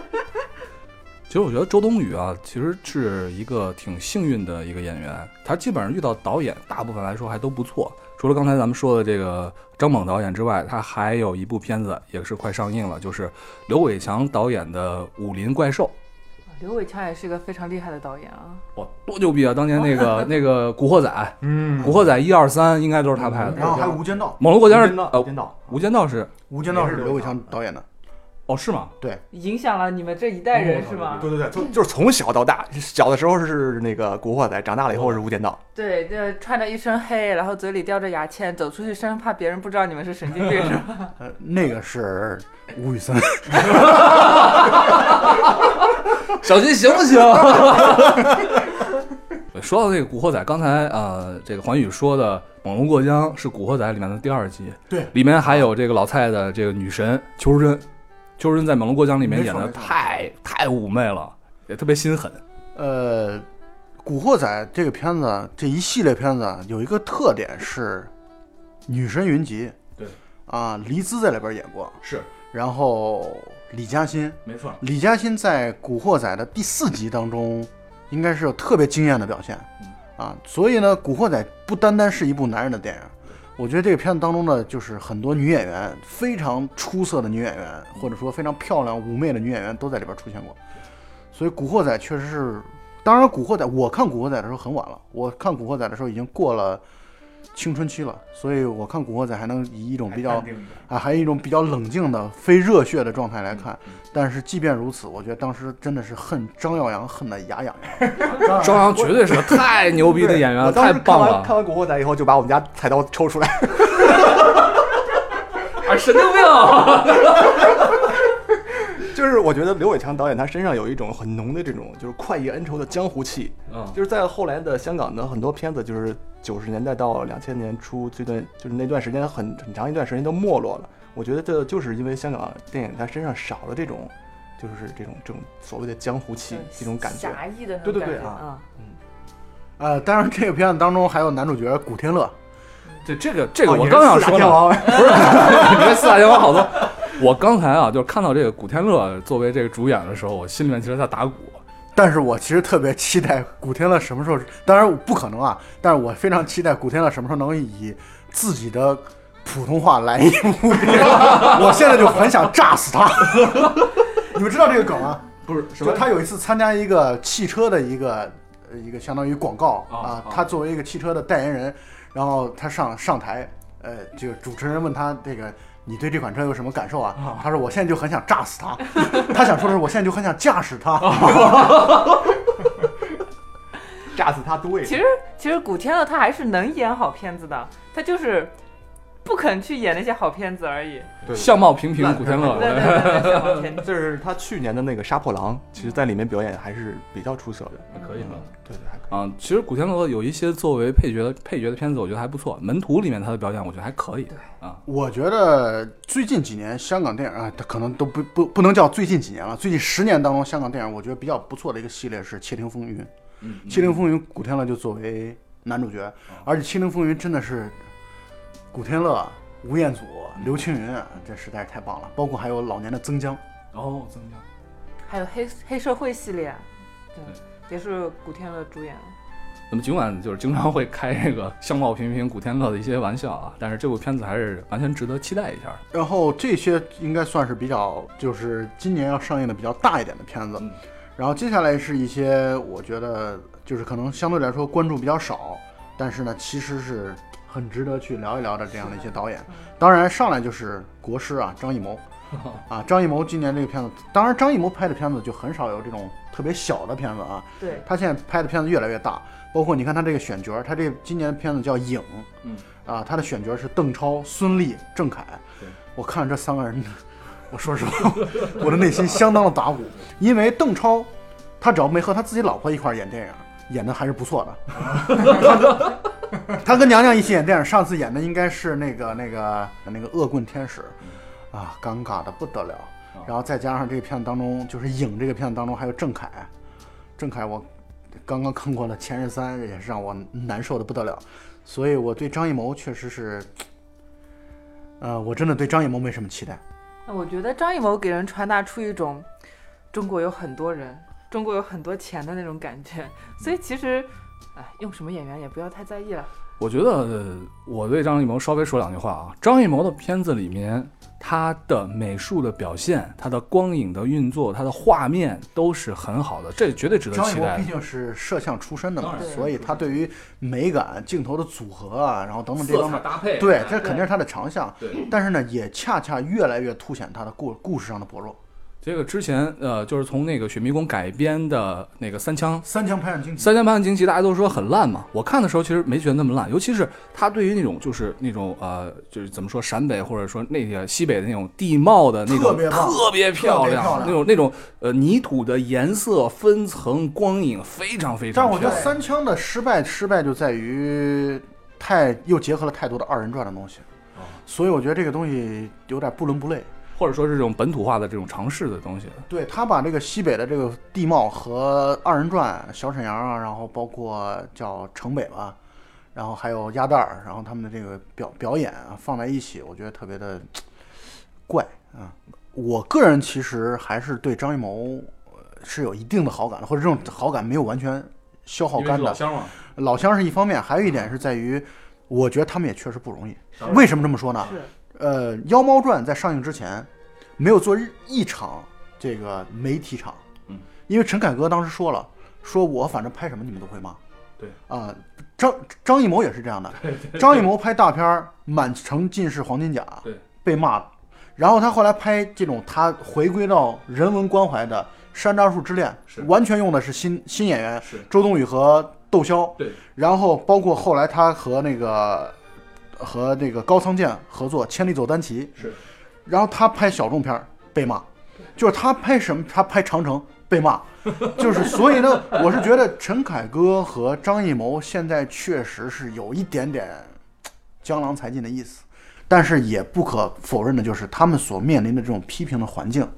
其实我觉得周冬雨啊，其实是一个挺幸运的一个演员，她基本上遇到导演，大部分来说还都不错。除了刚才咱们说的这个张猛导演之外，他还有一部片子也是快上映了，就是刘伟强导演的《武林怪兽》。刘伟强也是一个非常厉害的导演啊。哇，多牛逼啊！当年那个 那个《古惑仔》，嗯《古惑仔》一二三应该都是他拍的。然后还有《无间道》，《猛龙过江》是无呃，间道，《无间道》是《无间道》是刘伟强导演的。哦是吗？对影响了你们这一代人是吗？对对对，就就是从小到大，小的时候是那个古惑仔，长大了以后是无间道。对，就穿着一身黑，然后嘴里叼着牙签，走出去生怕别人不知道你们是神经病是吧？呃，那个是吴宇森。小心行不行？说到这个《古惑仔》，刚才呃，这个黄宇说的《猛龙过江》是《古惑仔》里面的第二集，对，里面还有这个老蔡的这个女神邱淑贞，邱淑贞在《猛龙过江》里面演的太太妩媚了，也特别心狠。呃，《古惑仔》这个片子，这一系列片子有一个特点是，女神云集。对。啊，黎姿在里边演过，是，然后李嘉欣，没错。李嘉欣在《古惑仔》的第四集当中，应该是有特别惊艳的表现。嗯啊，所以呢，《古惑仔》不单单是一部男人的电影，我觉得这个片子当中呢，就是很多女演员非常出色的女演员，或者说非常漂亮妩媚的女演员都在里边出现过。所以《古惑仔》确实是，当然，《古惑仔》我看《古惑仔》的时候很晚了，我看《古惑仔》的时候已经过了青春期了，所以我看《古惑仔》还能以一种比较啊，还有一种比较冷静的、非热血的状态来看。但是即便如此，我觉得当时真的是恨张耀扬恨得牙痒痒。张扬绝对是个太牛逼的演员了，太棒了看！完古惑仔以后，就把我们家菜刀抽出来。啊，神经病！就是我觉得刘伟强导演他身上有一种很浓的这种就是快意恩仇的江湖气，嗯，就是在后来的香港的很多片子，就是九十年代到两千年初这段，就是那段时间很很长一段时间都没落了。我觉得这就是因为香港电影他身上少了这种，就是这种这种所谓的江湖气这种感觉。侠义的那对种感觉对对啊。嗯。呃，当然这个片子当中还有男主角古天乐，对这个这个我刚想说呢，不是，你这四大天王好多。我刚才啊，就是看到这个古天乐作为这个主演的时候，我心里面其实在打鼓。但是我其实特别期待古天乐什么时候，当然不可能啊，但是我非常期待古天乐什么时候能以自己的普通话来一部，我现在就很想炸死他。你们知道这个梗吗？不是就他有一次参加一个汽车的一个呃一个相当于广告啊啊啊，他作为一个汽车的代言人，然后他上上台，呃，这个主持人问他这个。你对这款车有什么感受啊？他说：“我现在就很想炸死他。”他想说的是：“我现在就很想驾驶他。炸死他对。其实其实古天乐他还是能演好片子的，他就是不肯去演那些好片子而已。对相貌平平古天乐，对。这 是他去年的那个《杀破狼》，其实在里面表演还是比较出色的。还可以吗？对对，还可以。啊，其实古天乐有一些作为配角的配角的片子，我觉得还不错。门徒里面他的表演，我觉得还可以。啊，”我觉得最近几年香港电影啊，它可能都不不不能叫最近几年了，最近十年当中，香港电影我觉得比较不错的一个系列是《窃听风云》。嗯《窃听风云》古天乐就作为男主角，而且《窃听风云》真的是古天乐、吴彦祖、刘青云，这实在是太棒了。包括还有老年的曾江，哦，曾江。还有黑黑社会系列，对，也是古天乐主演的。那么尽管就是经常会开这个相貌平平古天乐的一些玩笑啊，但是这部片子还是完全值得期待一下。然后这些应该算是比较，就是今年要上映的比较大一点的片子。嗯然后接下来是一些我觉得就是可能相对来说关注比较少，但是呢其实是很值得去聊一聊的这样的一些导演。当然上来就是国师啊，张艺谋。啊，张艺谋今年这个片子，当然张艺谋拍的片子就很少有这种特别小的片子啊，对，他现在拍的片子越来越大，包括你看他这个选角，他这今年的片子叫《影》，嗯，啊，他的选角是邓超、孙俪、郑恺对。我看了这三个人，我说实话，我的内心相当的打鼓，因为邓超，他只要没和他自己老婆一块儿演电影，演的还是不错的。他跟娘娘一起演电影，上次演的应该是那个那个那个恶棍天使，啊，尴尬的不得了。然后再加上这个片子当中，就是《影》这个片子当中还有郑恺，郑恺我刚刚看过了《前任三》，也是让我难受的不得了。所以我对张艺谋确实是，呃，我真的对张艺谋没什么期待。那我觉得张艺谋给人传达出一种中国有很多人，中国有很多钱的那种感觉，所以其实，哎，用什么演员也不要太在意了。我觉得呃我对张艺谋稍微说两句话啊。张艺谋的片子里面，他的美术的表现、他的光影的运作、他的画面都是很好的，这绝对值得期待张艺谋毕。竟是摄像出身的嘛所以他对于美感、镜头的组合啊，然后等等这方面，搭配对，这肯定是他的长项。对，但是呢，也恰恰越来越凸显他的故故事上的薄弱。这个之前呃，就是从那个《雪迷宫》改编的那个《三枪》。三枪拍案惊奇，三枪拍案惊奇，大家都说很烂嘛。我看的时候其实没觉得那么烂，尤其是他对于那种就是那种呃，就是怎么说陕北或者说那些西北的那种地貌的那种特别特别漂亮，那种那种呃泥土的颜色、分层、光影非常非常但是我觉得。三枪的失败失败就在于太又结合了太多的二人转的东西，哦所以我觉得这个东西有点不伦不类。或者说是这种本土化的这种尝试的东西。对他把这个西北的这个地貌和二人转小沈阳啊，然后包括叫城北吧，然后还有鸭蛋儿，然后他们的这个表表演啊放在一起，我觉得特别的怪啊。我个人其实还是对张艺谋呃是有一定的好感的，或者这种好感没有完全消耗干的。乡嘛，老乡是一方面，还有一点是在于，我觉得他们也确实不容易。为什么这么说呢？是，呃，《妖猫传》在上映之前，没有做一场这个媒体场，嗯，因为陈凯歌当时说了，说我反正拍什么你们都会骂，对。啊、张张艺谋也是这样的，张艺谋拍大片儿《满城尽是黄金甲》，对，被骂，然后他后来拍这种他回归到人文关怀的《山楂树之恋是》，完全用的是新新演员是。周冬雨和窦骁，对，然后包括后来他和那个和那个高仓健合作《千里走单骑》，是，然后他拍小众片儿被骂，就是他拍什么，他拍长城被骂，就是所以呢，我是觉得陈凯歌和张艺谋现在确实是有一点点江郎才尽的意思，但是也不可否认的就是他们所面临的这种批评的环境，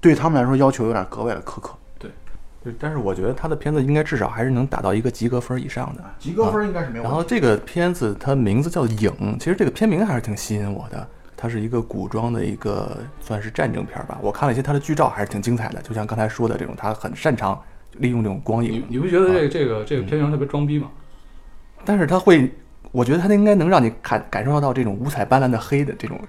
对他们来说要求有点格外的苛刻。对，但是我觉得他的片子应该至少还是能达到一个及格分以上的。及格分应该是没有。然后这个片子它名字叫《影》，其实这个片名还是挺吸引我的。它是一个古装的一个算是战争片吧。我看了一些它的剧照，还是挺精彩的。就像刚才说的这种，他很擅长利用这种光影，你你不觉得这个这个这个片名特别装逼吗？但是他会我觉得他应该能让你感感受到这种五彩斑斓的黑的这种。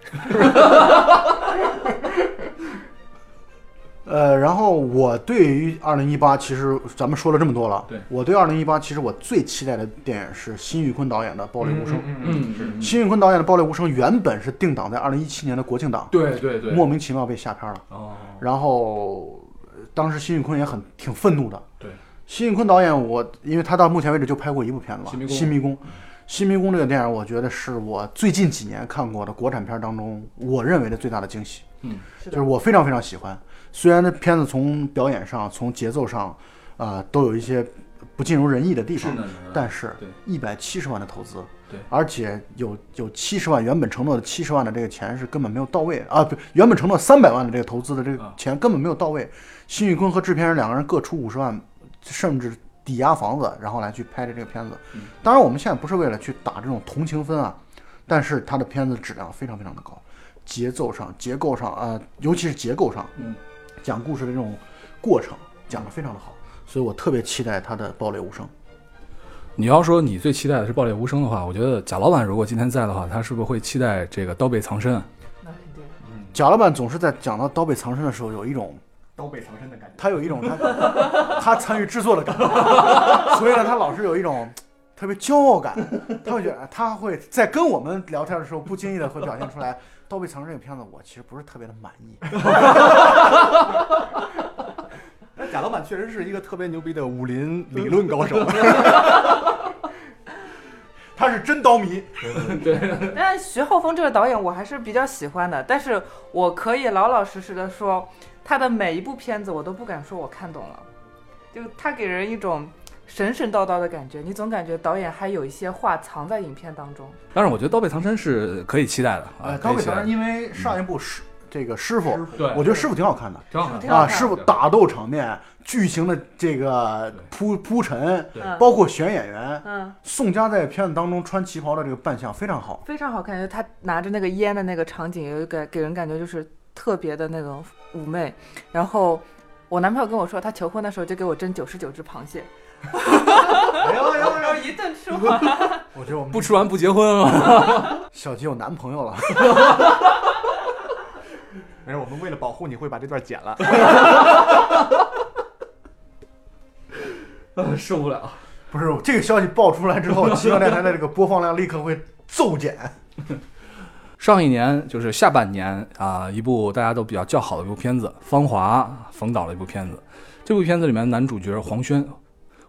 呃，然后我对于二零一八，其实咱们说了这么多了，对我对二零一八，其实我最期待的电影是辛宇坤导演的《暴力无声》。嗯，是，辛玉坤导演的《暴力无声》原本是定档在二零一七年的国庆档，对对对，莫名其妙被下片了。哦，然后呃当时辛宇坤也很挺愤怒的。对，辛宇坤导演我，因为他到目前为止就拍过一部片子吧，新迷宫新迷宫》。新迷宫这个电影，我觉得是我最近几年看过的国产片当中，我认为的最大的惊喜。嗯，就是我非常非常喜欢。虽然这片子从表演上、从节奏上，啊、都有一些不尽如人意的地方，是，但是一百七十万的投资，对。而且有有七十万原本承诺的七十万的这个钱是根本没有到位啊，不，原本承诺三百万的这个投资的这个啊。钱根本没有到位。辛宇坤和制片人两个人各出五十万，甚至抵押房子，然后来去拍的这个片子。嗯。当然，我们现在不是为了去打这种同情分啊，但是他的片子质量非常非常的高，节奏上、结构上啊、尤其是结构上，嗯，讲故事的这种过程讲得非常的好，所以我特别期待他的《爆裂无声》。你要说你最期待的是《爆裂无声》的话，我觉得贾老板如果今天在的话，他是不是会期待这个《刀背藏身》？那肯定。贾老板总是在讲到刀背藏身的时候，有一种刀背藏身的感觉。他有一种他他参与制作的感觉，所以呢，他老是有一种特别骄傲感。他会觉得他会在跟我们聊天的时候，不经意的会表现出来。刀背藏身这个片子，我其实不是特别的满意。那贾老板确实是一个特别牛逼的武林理论高手。他是真刀迷，对但是徐浩峰这个导演我还是比较喜欢的，但是我可以老老实实的说，他的每一部片子我都不敢说我看懂了，就他给人一种神神叨叨的感觉，你总感觉导演还有一些话藏在影片当中。但是我觉得《刀背藏身》是可以期待的啊刀背藏身，因为上一部师这个师傅，对我觉得师傅挺好看的。挺好看啊，师傅打斗场面、剧情的这个铺铺陈，包括选演员，嗯，宋佳在片子当中穿旗袍的这个扮相非常好。非常好看，就他拿着那个烟的那个场景，有一个给人感觉就是特别的那种妩媚。然后我男朋友跟我说，他求婚的时候就给我蒸九十九只螃蟹，哎呦呦然后一顿吃完。我觉得我们不吃完不结婚啊！小吉有男朋友了。没事，我们为了保护你会把这段剪了。受不了。不是这个消息爆出来之后，奇妙电台的这个播放量立刻会骤减。上一年就是下半年啊，一部大家都比较叫好的一部片子《芳华》，冯导的一部片子。这部片子里面男主角黄轩，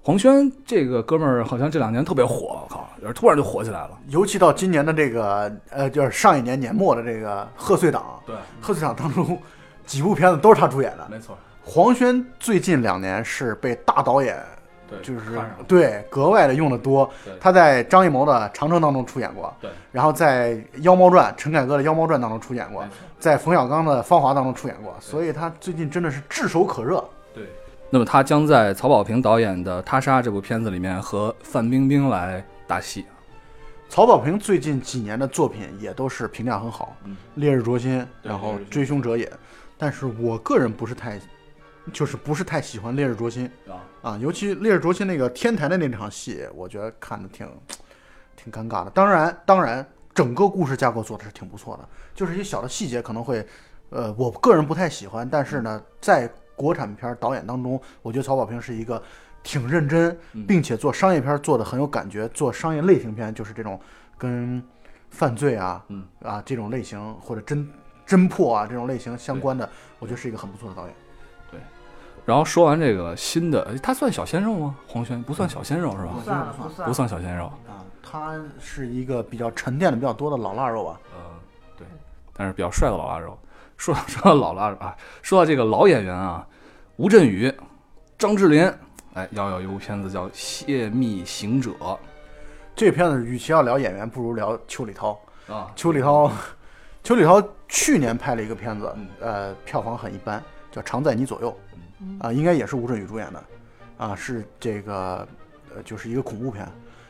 黄轩这个哥们儿好像这两年特别火，我靠，就是突然就火起来了。尤其到今年的这个呃，就是上一年年末的这个贺岁档，对，贺岁档当中几部片子都是他主演的。没错，黄轩最近两年是被大导演对，就是对格外的用的多。他在张艺谋的《长城》当中出演过，对，然后在《妖猫传》陈凯歌的《妖猫传》当中出演过在冯小刚的《芳华》当中出演过，所以他最近真的是炙手可热。对。那么他将在曹保平导演的《他杀》这部片子里面和范冰冰来搭戏。曹保平最近几年的作品也都是评价很好，嗯烈日灼心》，然后追凶者也》，但是我个人不是太，就是不是太喜欢《烈日灼心》啊，啊，尤其《烈日灼心》那个天台的那场戏，我觉得看的挺挺尴尬的。当然，当然，整个故事架构做的是挺不错的，就是一些小的细节可能会，呃，我个人不太喜欢，但是呢，在国产片导演当中，我觉得曹保平是一个挺认真，嗯并且做商业片做的很有感觉，做商业类型片就是这种跟犯罪啊，嗯啊这种类型或者侦侦破啊这种类型相关的，我觉得是一个很不错的导演。然后说完这个新的，他算小鲜肉吗？黄轩不算小鲜肉是吧不？算不算不算不算小鲜肉。啊，他是一个比较沉淀的比较多的老腊肉啊。呃，对，但是比较帅的老腊肉。说 说到老腊肉啊，说到这个老演员啊，吴镇宇、张智霖，哎，要有一部片子叫《泄密行者》这个片子与其要聊演员，不如聊邱礼涛。啊，邱礼涛，邱礼涛去年拍了一个片子嗯，呃，票房很一般，叫《常在你左右》，啊，应该也是吴镇宇主演的，啊，是这个呃，就是一个恐怖片。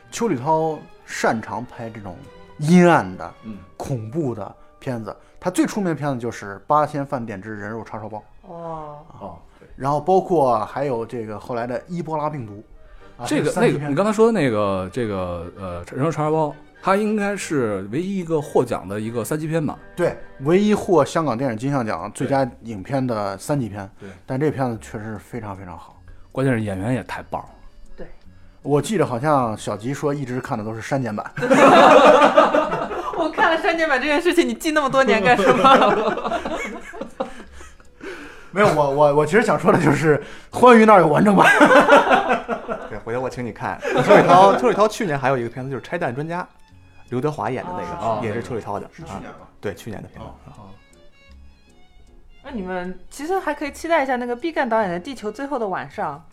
邱礼涛擅长拍这种阴暗的、嗯，恐怖的片子，他最出名的片子就是《八仙饭店之人肉叉烧包》，哦，哦，对，然后包括还有这个后来的伊波拉病毒。啊这个那个你刚才说的那个这个呃人肉叉烧包，它应该是唯一一个获奖的一个三级片吧？对，唯一获香港电影金像奖最佳影片的三级片。对，但这片子确实非常非常好，关键是演员也太棒了。对，我记得好像小吉说一直看的都是删减版。删减版这件事情，你记那么多年干什么？没有，我我我其实想说的就是，欢愉那儿有完整版。对，回头我请你看。邱礼涛，邱礼涛去年还有一个片子就是《拆弹专家》，刘德华演的那个，哦也是邱礼涛的，是去啊年吧？对，去年的片子。那你们其实还可以期待一下那个毕赣导演的《地球最后的晚上》，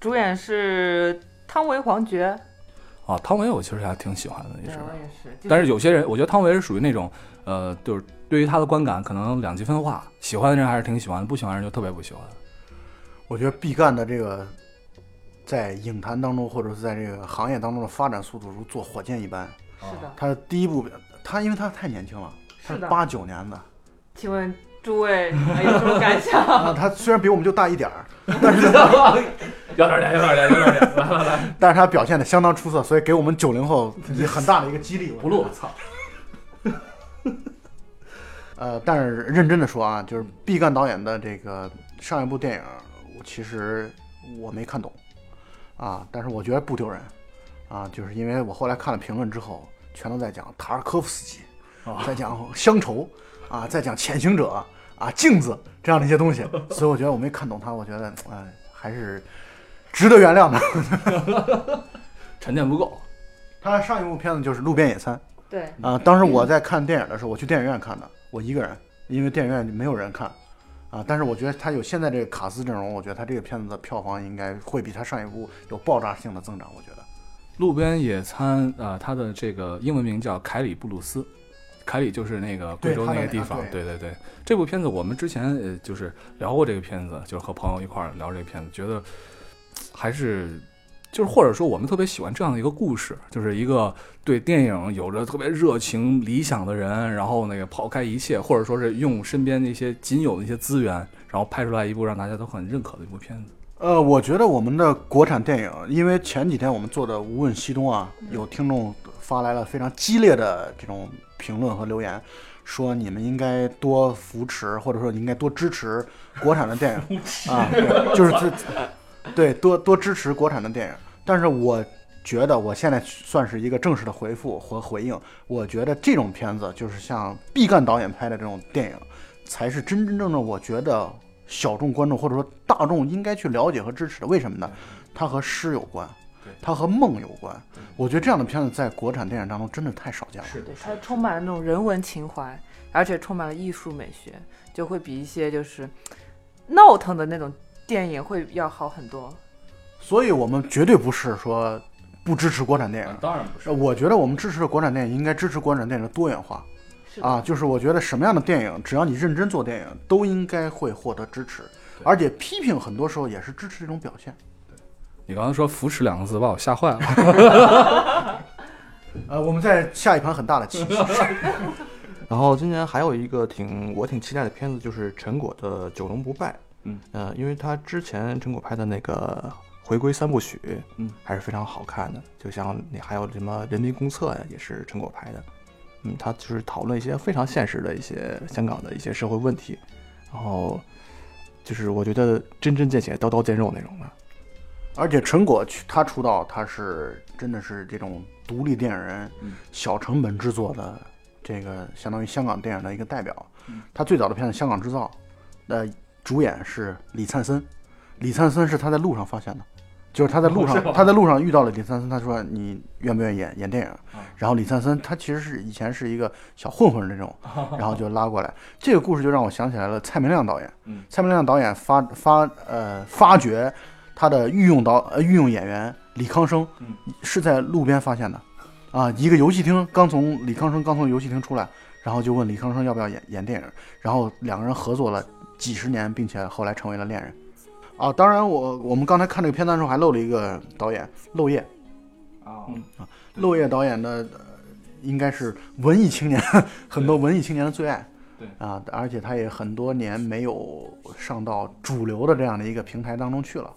主演是汤唯、黄觉。啊，汤唯我其实还挺喜欢的，也对，是。我也是。但是有些人，我觉得汤唯是属于那种，呃，就是对于他的观感可能两极分化，喜欢的人还是挺喜欢的，不喜欢的人就特别不喜欢。我觉得毕赣的这个在影坛当中，或者是在这个行业当中的发展速度如坐火箭一般。是的，他的第一部，他因为他太年轻了，他是的。八九年的，请问诸位有什么感想？啊，他虽然比我们就大一点儿，有点脸，有点脸，有点脸，来来来，但是他表现的相当出色，所以给我们九零后也很大的一个激励。不录，操！呃，但是认真的说啊，就是毕赣导演的这个上一部电影，我其实我没看懂啊，但是我觉得不丢人啊，就是因为我后来看了评论之后，全都在讲塔尔科夫斯基，在讲乡愁啊，在讲潜行者啊、镜子这样的一些东西，所以我觉得我没看懂他，我觉得哎、还是值得原谅的。沉淀不够。他上一部片子就是《路边野餐》。对，啊，当时我在看电影的时候，我去电影院看的，我一个人，因为电影院没有人看，啊，但是我觉得他有现在这个卡斯阵容，我觉得他这个片子的票房应该会比他上一部有爆炸性的增长，我觉得。路边野餐，呃，它的这个英文名叫凯里布鲁斯，凯里就是那个贵州那个地方，那个对对对对。这部片子我们之前呃就是聊过这个片子，就是和朋友一块儿聊这个片子，觉得还是就是或者说我们特别喜欢这样的一个故事，就是一个对电影有着特别热情理想的人，然后那个抛开一切，或者说是用身边那些仅有的一些资源，然后拍出来一部让大家都很认可的一部片子。呃，我觉得我们的国产电影，因为前几天我们做的《无问西东》啊，有听众发来了非常激烈的这种评论和留言，说你们应该多扶持，或者说你应该多支持国产的电影 啊，对就是这，对，多多支持国产的电影。但是我觉得我现在算是一个正式的回复和回应，我觉得这种片子就是像毕赣导演拍的这种电影，才是真真正正我觉得小众观众或者说大众应该去了解和支持的。为什么呢？它和诗有关，它和梦有关。我觉得这样的片子在国产电影当中真的太少见了。是对，它充满了那种人文情怀，而且充满了艺术美学，就会比一些就是闹腾的那种电影会要好很多。所以我们绝对不是说不支持国产电影。当然不是我觉得我们支持的国产电影应该支持国产电影的多元化啊，就是我觉得什么样的电影，只要你认真做电影，都应该会获得支持，而且批评很多时候也是支持这种表现。你刚才说“扶持”两个字，把我吓坏了。呃，我们在下一盘很大的棋。然后今年还有一个挺我挺期待的片子，就是陈果的《九龙不败》。嗯，呃，因为他之前陈果拍的那个回归三部曲，嗯，还是非常好看的。就像你还有什么《人民公厕》呀，也是陈果拍的。嗯，他就是讨论一些非常现实的一些香港的一些社会问题，然后就是我觉得针针见血、刀刀见肉那种的。而且陈果去他出道，他是真的是这种独立电影人嗯，小成本制作的这个相当于香港电影的一个代表嗯。他最早的片子《香港制造》，呃，主演是李灿森，李灿森是他在路上发现的，就是他在路 上他在路上遇到了李灿森，他说你愿不愿意演演电影啊？然后李灿森他其实是以前是一个小混混那种，然后就拉过来。这个故事就让我想起来了蔡明亮导演。嗯蔡明亮导演发发呃发掘他的御用导呃御用演员李康生嗯，是在路边发现的，啊，一个游戏厅刚从李康生刚从游戏厅出来，然后就问李康生要不要演演电影，然后两个人合作了几十年，并且后来成为了恋人。啊，当然我我们刚才看这个片段的时候还漏了一个导演娄烨，啊嗯娄烨导演的、呃应该是文艺青年 很多文艺青年的最爱。对啊，而且他也很多年没有上到主流的这样的一个平台当中去了。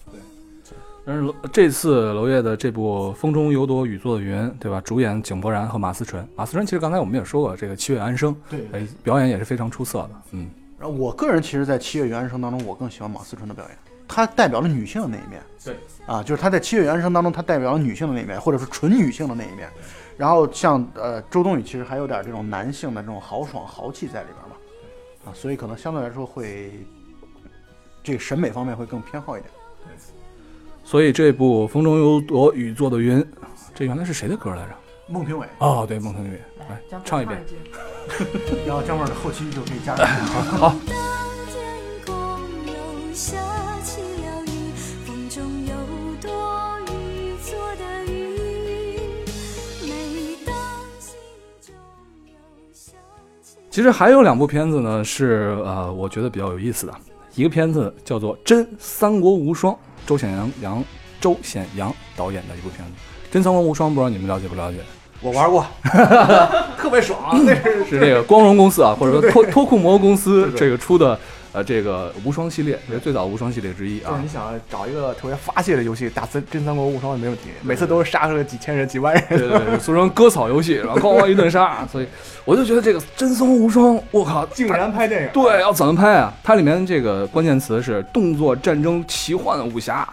但是这次娄烨的这部《风中有朵雨做的云》，对吧？主演井柏然和马思纯。马思纯其实刚才我们也说过，这个《七月安生》对哎，表演也是非常出色的。嗯，然后我个人其实，在《七月与安生》当中，我更喜欢马思纯的表演，她代表了女性的那一面。对，啊，就是她在《七月与安生》当中，她代表了女性的那一面，或者是纯女性的那一面。然后像呃周冬雨，其实还有点这种男性的这种豪爽豪气在里边嘛，啊，所以可能相对来说会这个审美方面会更偏好一点。对所以这部《风中有朵雨做的云》，这原来是谁的歌来着？孟庭苇，哦，对，孟庭苇。来唱一遍。句。然后姜味儿的后期就可以加上。好，其实还有两部片子呢，是呃，我觉得比较有意思的。一个片子叫做《真三国无双》，周显阳杨周显阳导演的一部片子。《真三国无双》，不知道你们了解不了解？我玩过，特别爽，那是。是这个光荣公司啊，或者说脱脱库摩公司这个出的呃这个无双系列，也是最早无双系列之一啊。就是你。想找一个特别发泄的游戏，打真真三国无双也没问题，每次都是杀出来几千人、几万人。对对对，俗称割草游戏，然后咣咣一顿杀，所以我就觉得这个《真三国无双》，我靠，竟然拍电影，对，要怎么拍啊？它里面这个关键词是动作、战争、奇幻、武侠，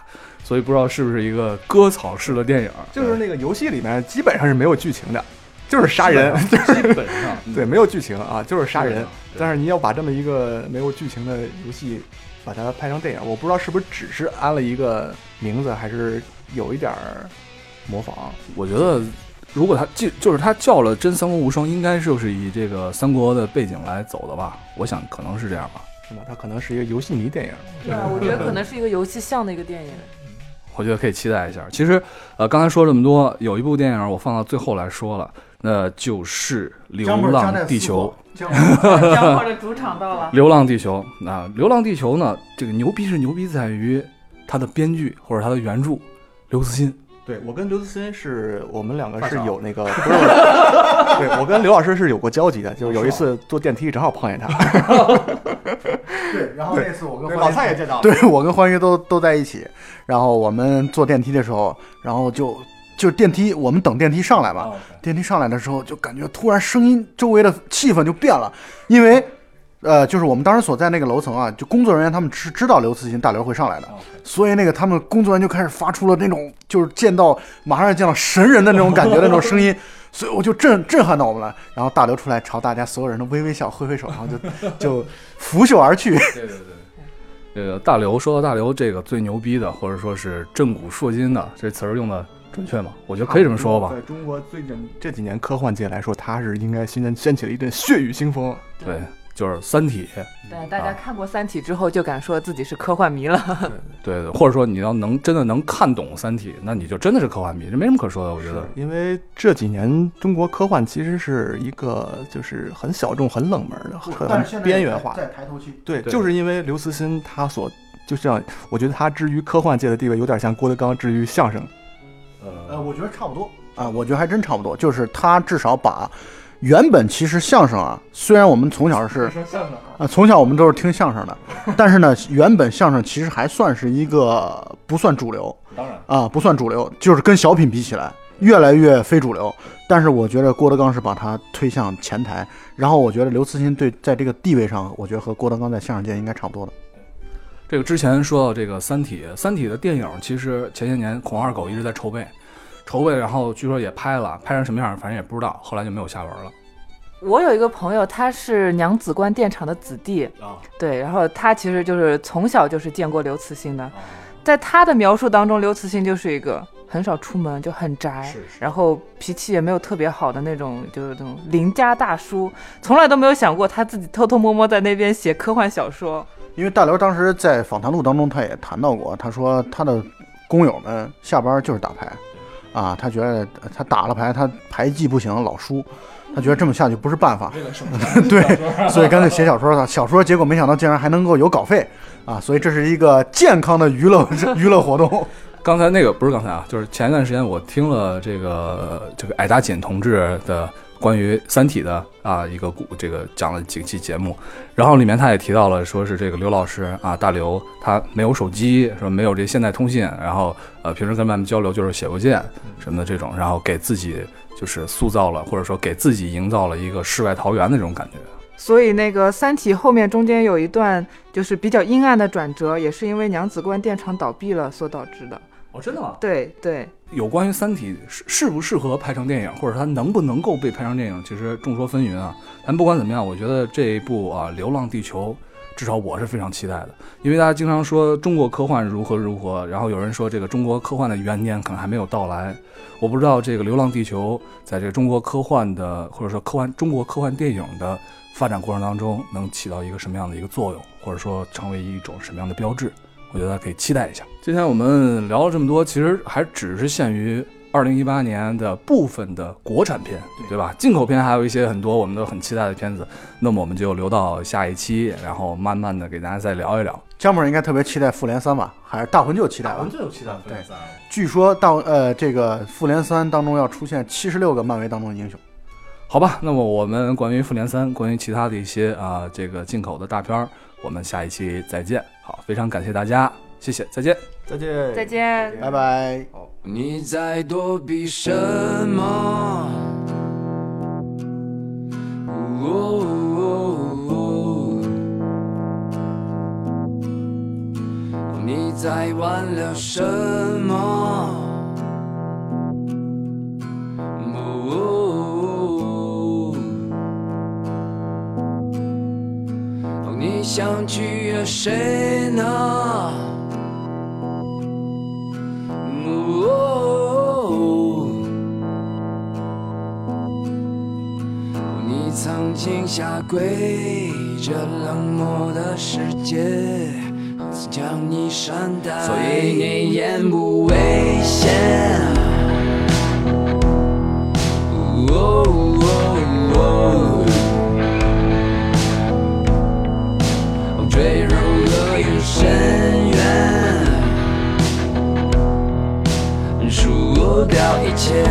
所以不知道是不是一个割草式的电影。就是那个游戏里面基本上是没有剧情的，就是杀人，基本上 对，没有剧情啊，就是杀人但是你要把这么一个没有剧情的游戏，把它拍成电影，我不知道是不是只是安了一个名字，还是有一点儿模仿。我觉得，如果他就就是他叫了《真三国无双》，应该就是以这个三国的背景来走的吧？我想可能是这样吧。是吗？它可能是一个游戏迷电影。对啊，我觉得可能是一个游戏像的一个电影。我觉得可以期待一下。其实，呃，刚才说这么多，有一部电影我放到最后来说了，那就是《流浪地球》。姜味儿江号的主场到了《流浪地球》啊，《流浪地球》呢，这个牛逼是牛逼在于它的编剧或者它的原著刘慈欣。对我跟刘慈欣是我们两个是有那个，不是，对我跟刘老师是有过交集的，就是有一次坐电梯正好碰见他，对，然后那次我跟对老蔡也见到了，对我跟欢愉都都在一起，然后我们坐电梯的时候，然后就就电梯，我们等电梯上来嘛，电梯上来的时候就感觉突然声音周围的气氛就变了，因为呃，就是我们当时所在那个楼层啊，就工作人员他们是知道刘慈欣大刘会上来的，所以那个他们工作人员就开始发出了那种就是见到马上要见到神人的那种感觉的那种声音。所以我就震震撼到我们了，然后大刘出来朝大家所有人都微微笑、挥挥手，然后就 就拂袖而去。对对对。呃，大刘说到大刘这个最牛逼的，或者说是震古烁今的，这词儿用的准确吗？我觉得可以这么说吧。在中国最近这几年科幻界来说，他是应该掀掀起了一阵血雨腥风。对，就是《三体》。对，大家看过《三体》之后，就敢说自己是科幻迷了。对对，或者说你要能真的能看懂《三体》，那你就真的是科幻迷，这没什么可说的。我觉得，因为这几年中国科幻其实是一个就是很小众、很冷门的、很很边缘化。在抬头期，对，对就是因为刘慈欣他所就这样，我觉得他至于科幻界的地位有点像郭德纲至于相声。呃，我觉得差不多啊，我觉得还真差不多。就是他至少把原本其实相声啊，虽然我们从小是说相声啊，从小我们都是听相声的，但是呢，原本相声其实还算是一个不算主流当然，啊，不算主流，就是跟小品比起来，越来越非主流。但是我觉得郭德纲是把它推向前台，然后我觉得刘慈欣对在这个地位上，我觉得和郭德纲在相声界应该差不多的。这个之前说到这个《三体》，《三体》的电影其实前些年孔二狗一直在筹备，筹备，然后据说也拍了，拍成什么样反正也不知道，后来就没有下文了。我有一个朋友，他是娘子关电厂的子弟，啊，对，然后他其实就是从小就是见过刘慈欣的，在他的描述当中，刘慈欣就是一个很少出门，就很宅，是是然后脾气也没有特别好的那种，就是那种邻家大叔，从来都没有想过他自己偷偷摸摸在那边写科幻小说。因为大刘当时在访谈录当中，他也谈到过，他说他的工友们下班就是打牌，啊，他觉得他打了牌，他牌技不行，老输，他觉得这么下去不是办法，对，所以干脆写小说了。小说结果没想到竟然还能够有稿费，啊，所以这是一个健康的娱乐 娱乐活动。刚才那个不是刚才啊，就是前一段时间我听了这个这个矮大紧同志的关于《三体》的啊一个故这个讲了几期节目，然后里面他也提到了，说是这个刘老师啊，大刘他没有手机，说没有这现代通信，然后呃平时跟外面交流就是写邮件什么的这种，然后给自己就是塑造了或者说给自己营造了一个世外桃源的这种感觉。所以那个《三体》后面中间有一段就是比较阴暗的转折，也是因为娘子关电厂倒闭了所导致的。哦，真的吗？对对，有关于《三体》适适不适合拍成电影，或者它能不能够被拍成电影，其实众说纷纭啊。但不管怎么样，我觉得这一部啊《流浪地球》，至少我是非常期待的，因为大家经常说中国科幻如何如何，然后有人说这个中国科幻的元年可能还没有到来。我不知道这个《流浪地球》在这个中国科幻的或者说科幻中国科幻电影的发展过程当中，能起到一个什么样的一个作用，或者说成为一种什么样的标志。我觉得可以期待一下。今天我们聊了这么多，其实还只是限于二零一八年的部分的国产片，对吧？进口片还有一些很多我们都很期待的片子，那么我们就留到下一期，然后慢慢的给大家再聊一聊。姜本应该特别期待《复联三》吧？还是《大魂就》期待吧？最有期待复联三据说到呃这个《复联三》当中要出现七十六个漫威当中的英雄。好吧，那么我们关于复联三，关于其他的一些啊这个进口的大片儿，我们下一期再见。好，非常感谢大家，谢谢，再见。再见，再见。拜拜。你在躲避什么？哦你在挽留什么？想取悦谁呢？哦，你曾经下跪着冷漠的世界，曾将你善待，所以你言不危险。哦哦哦哦掉一切。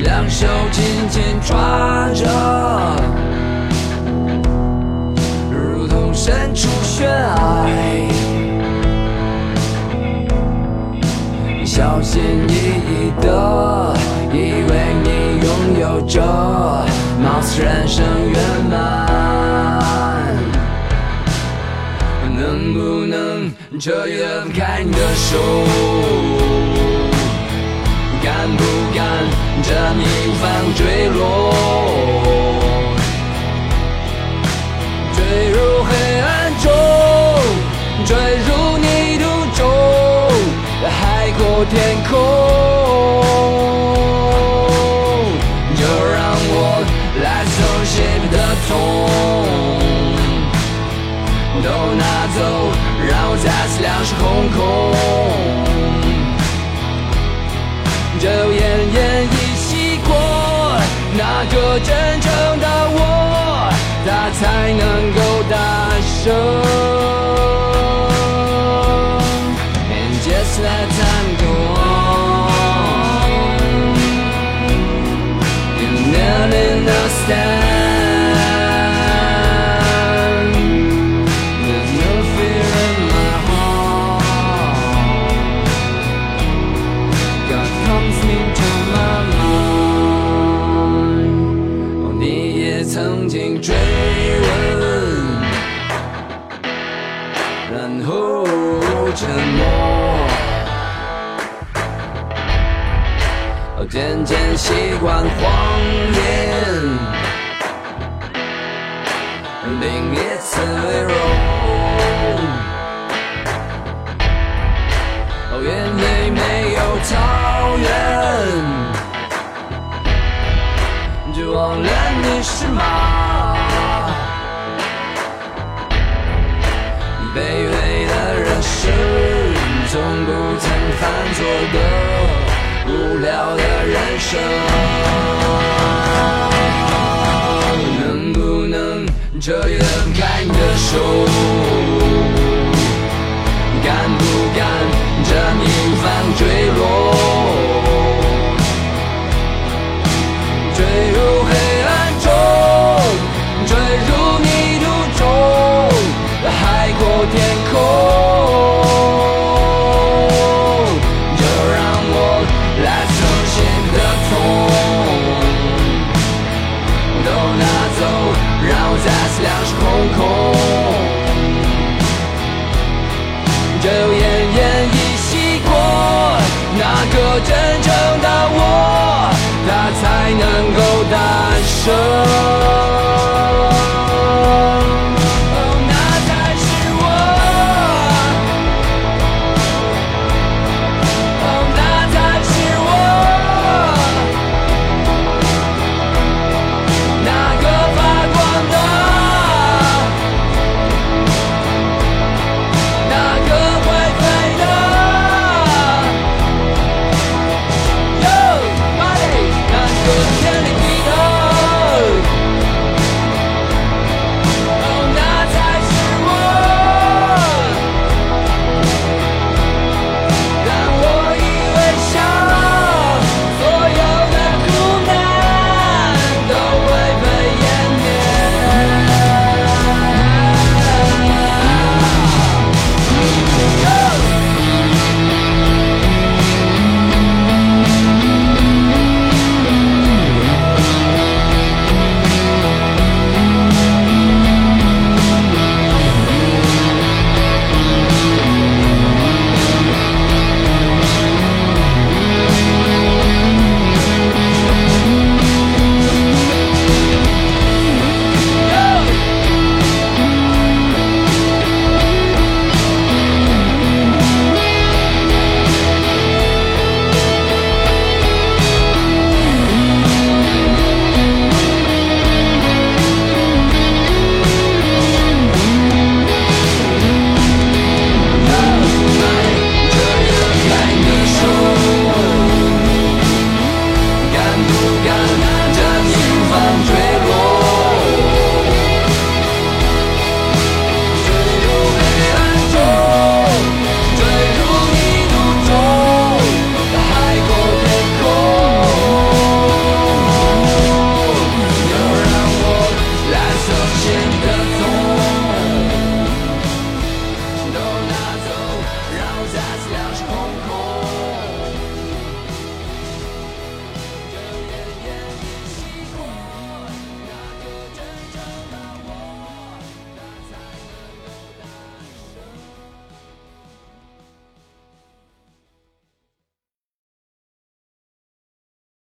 两手紧紧抓着，能彻底的放开你的手？敢不敢这迷雾反坠落？坠入黑暗中，坠入泥土中，海阔天空。空空。只有奄奄一息过，那个真正的我，他才能够大声。And just let time go on, you never understand. 习惯。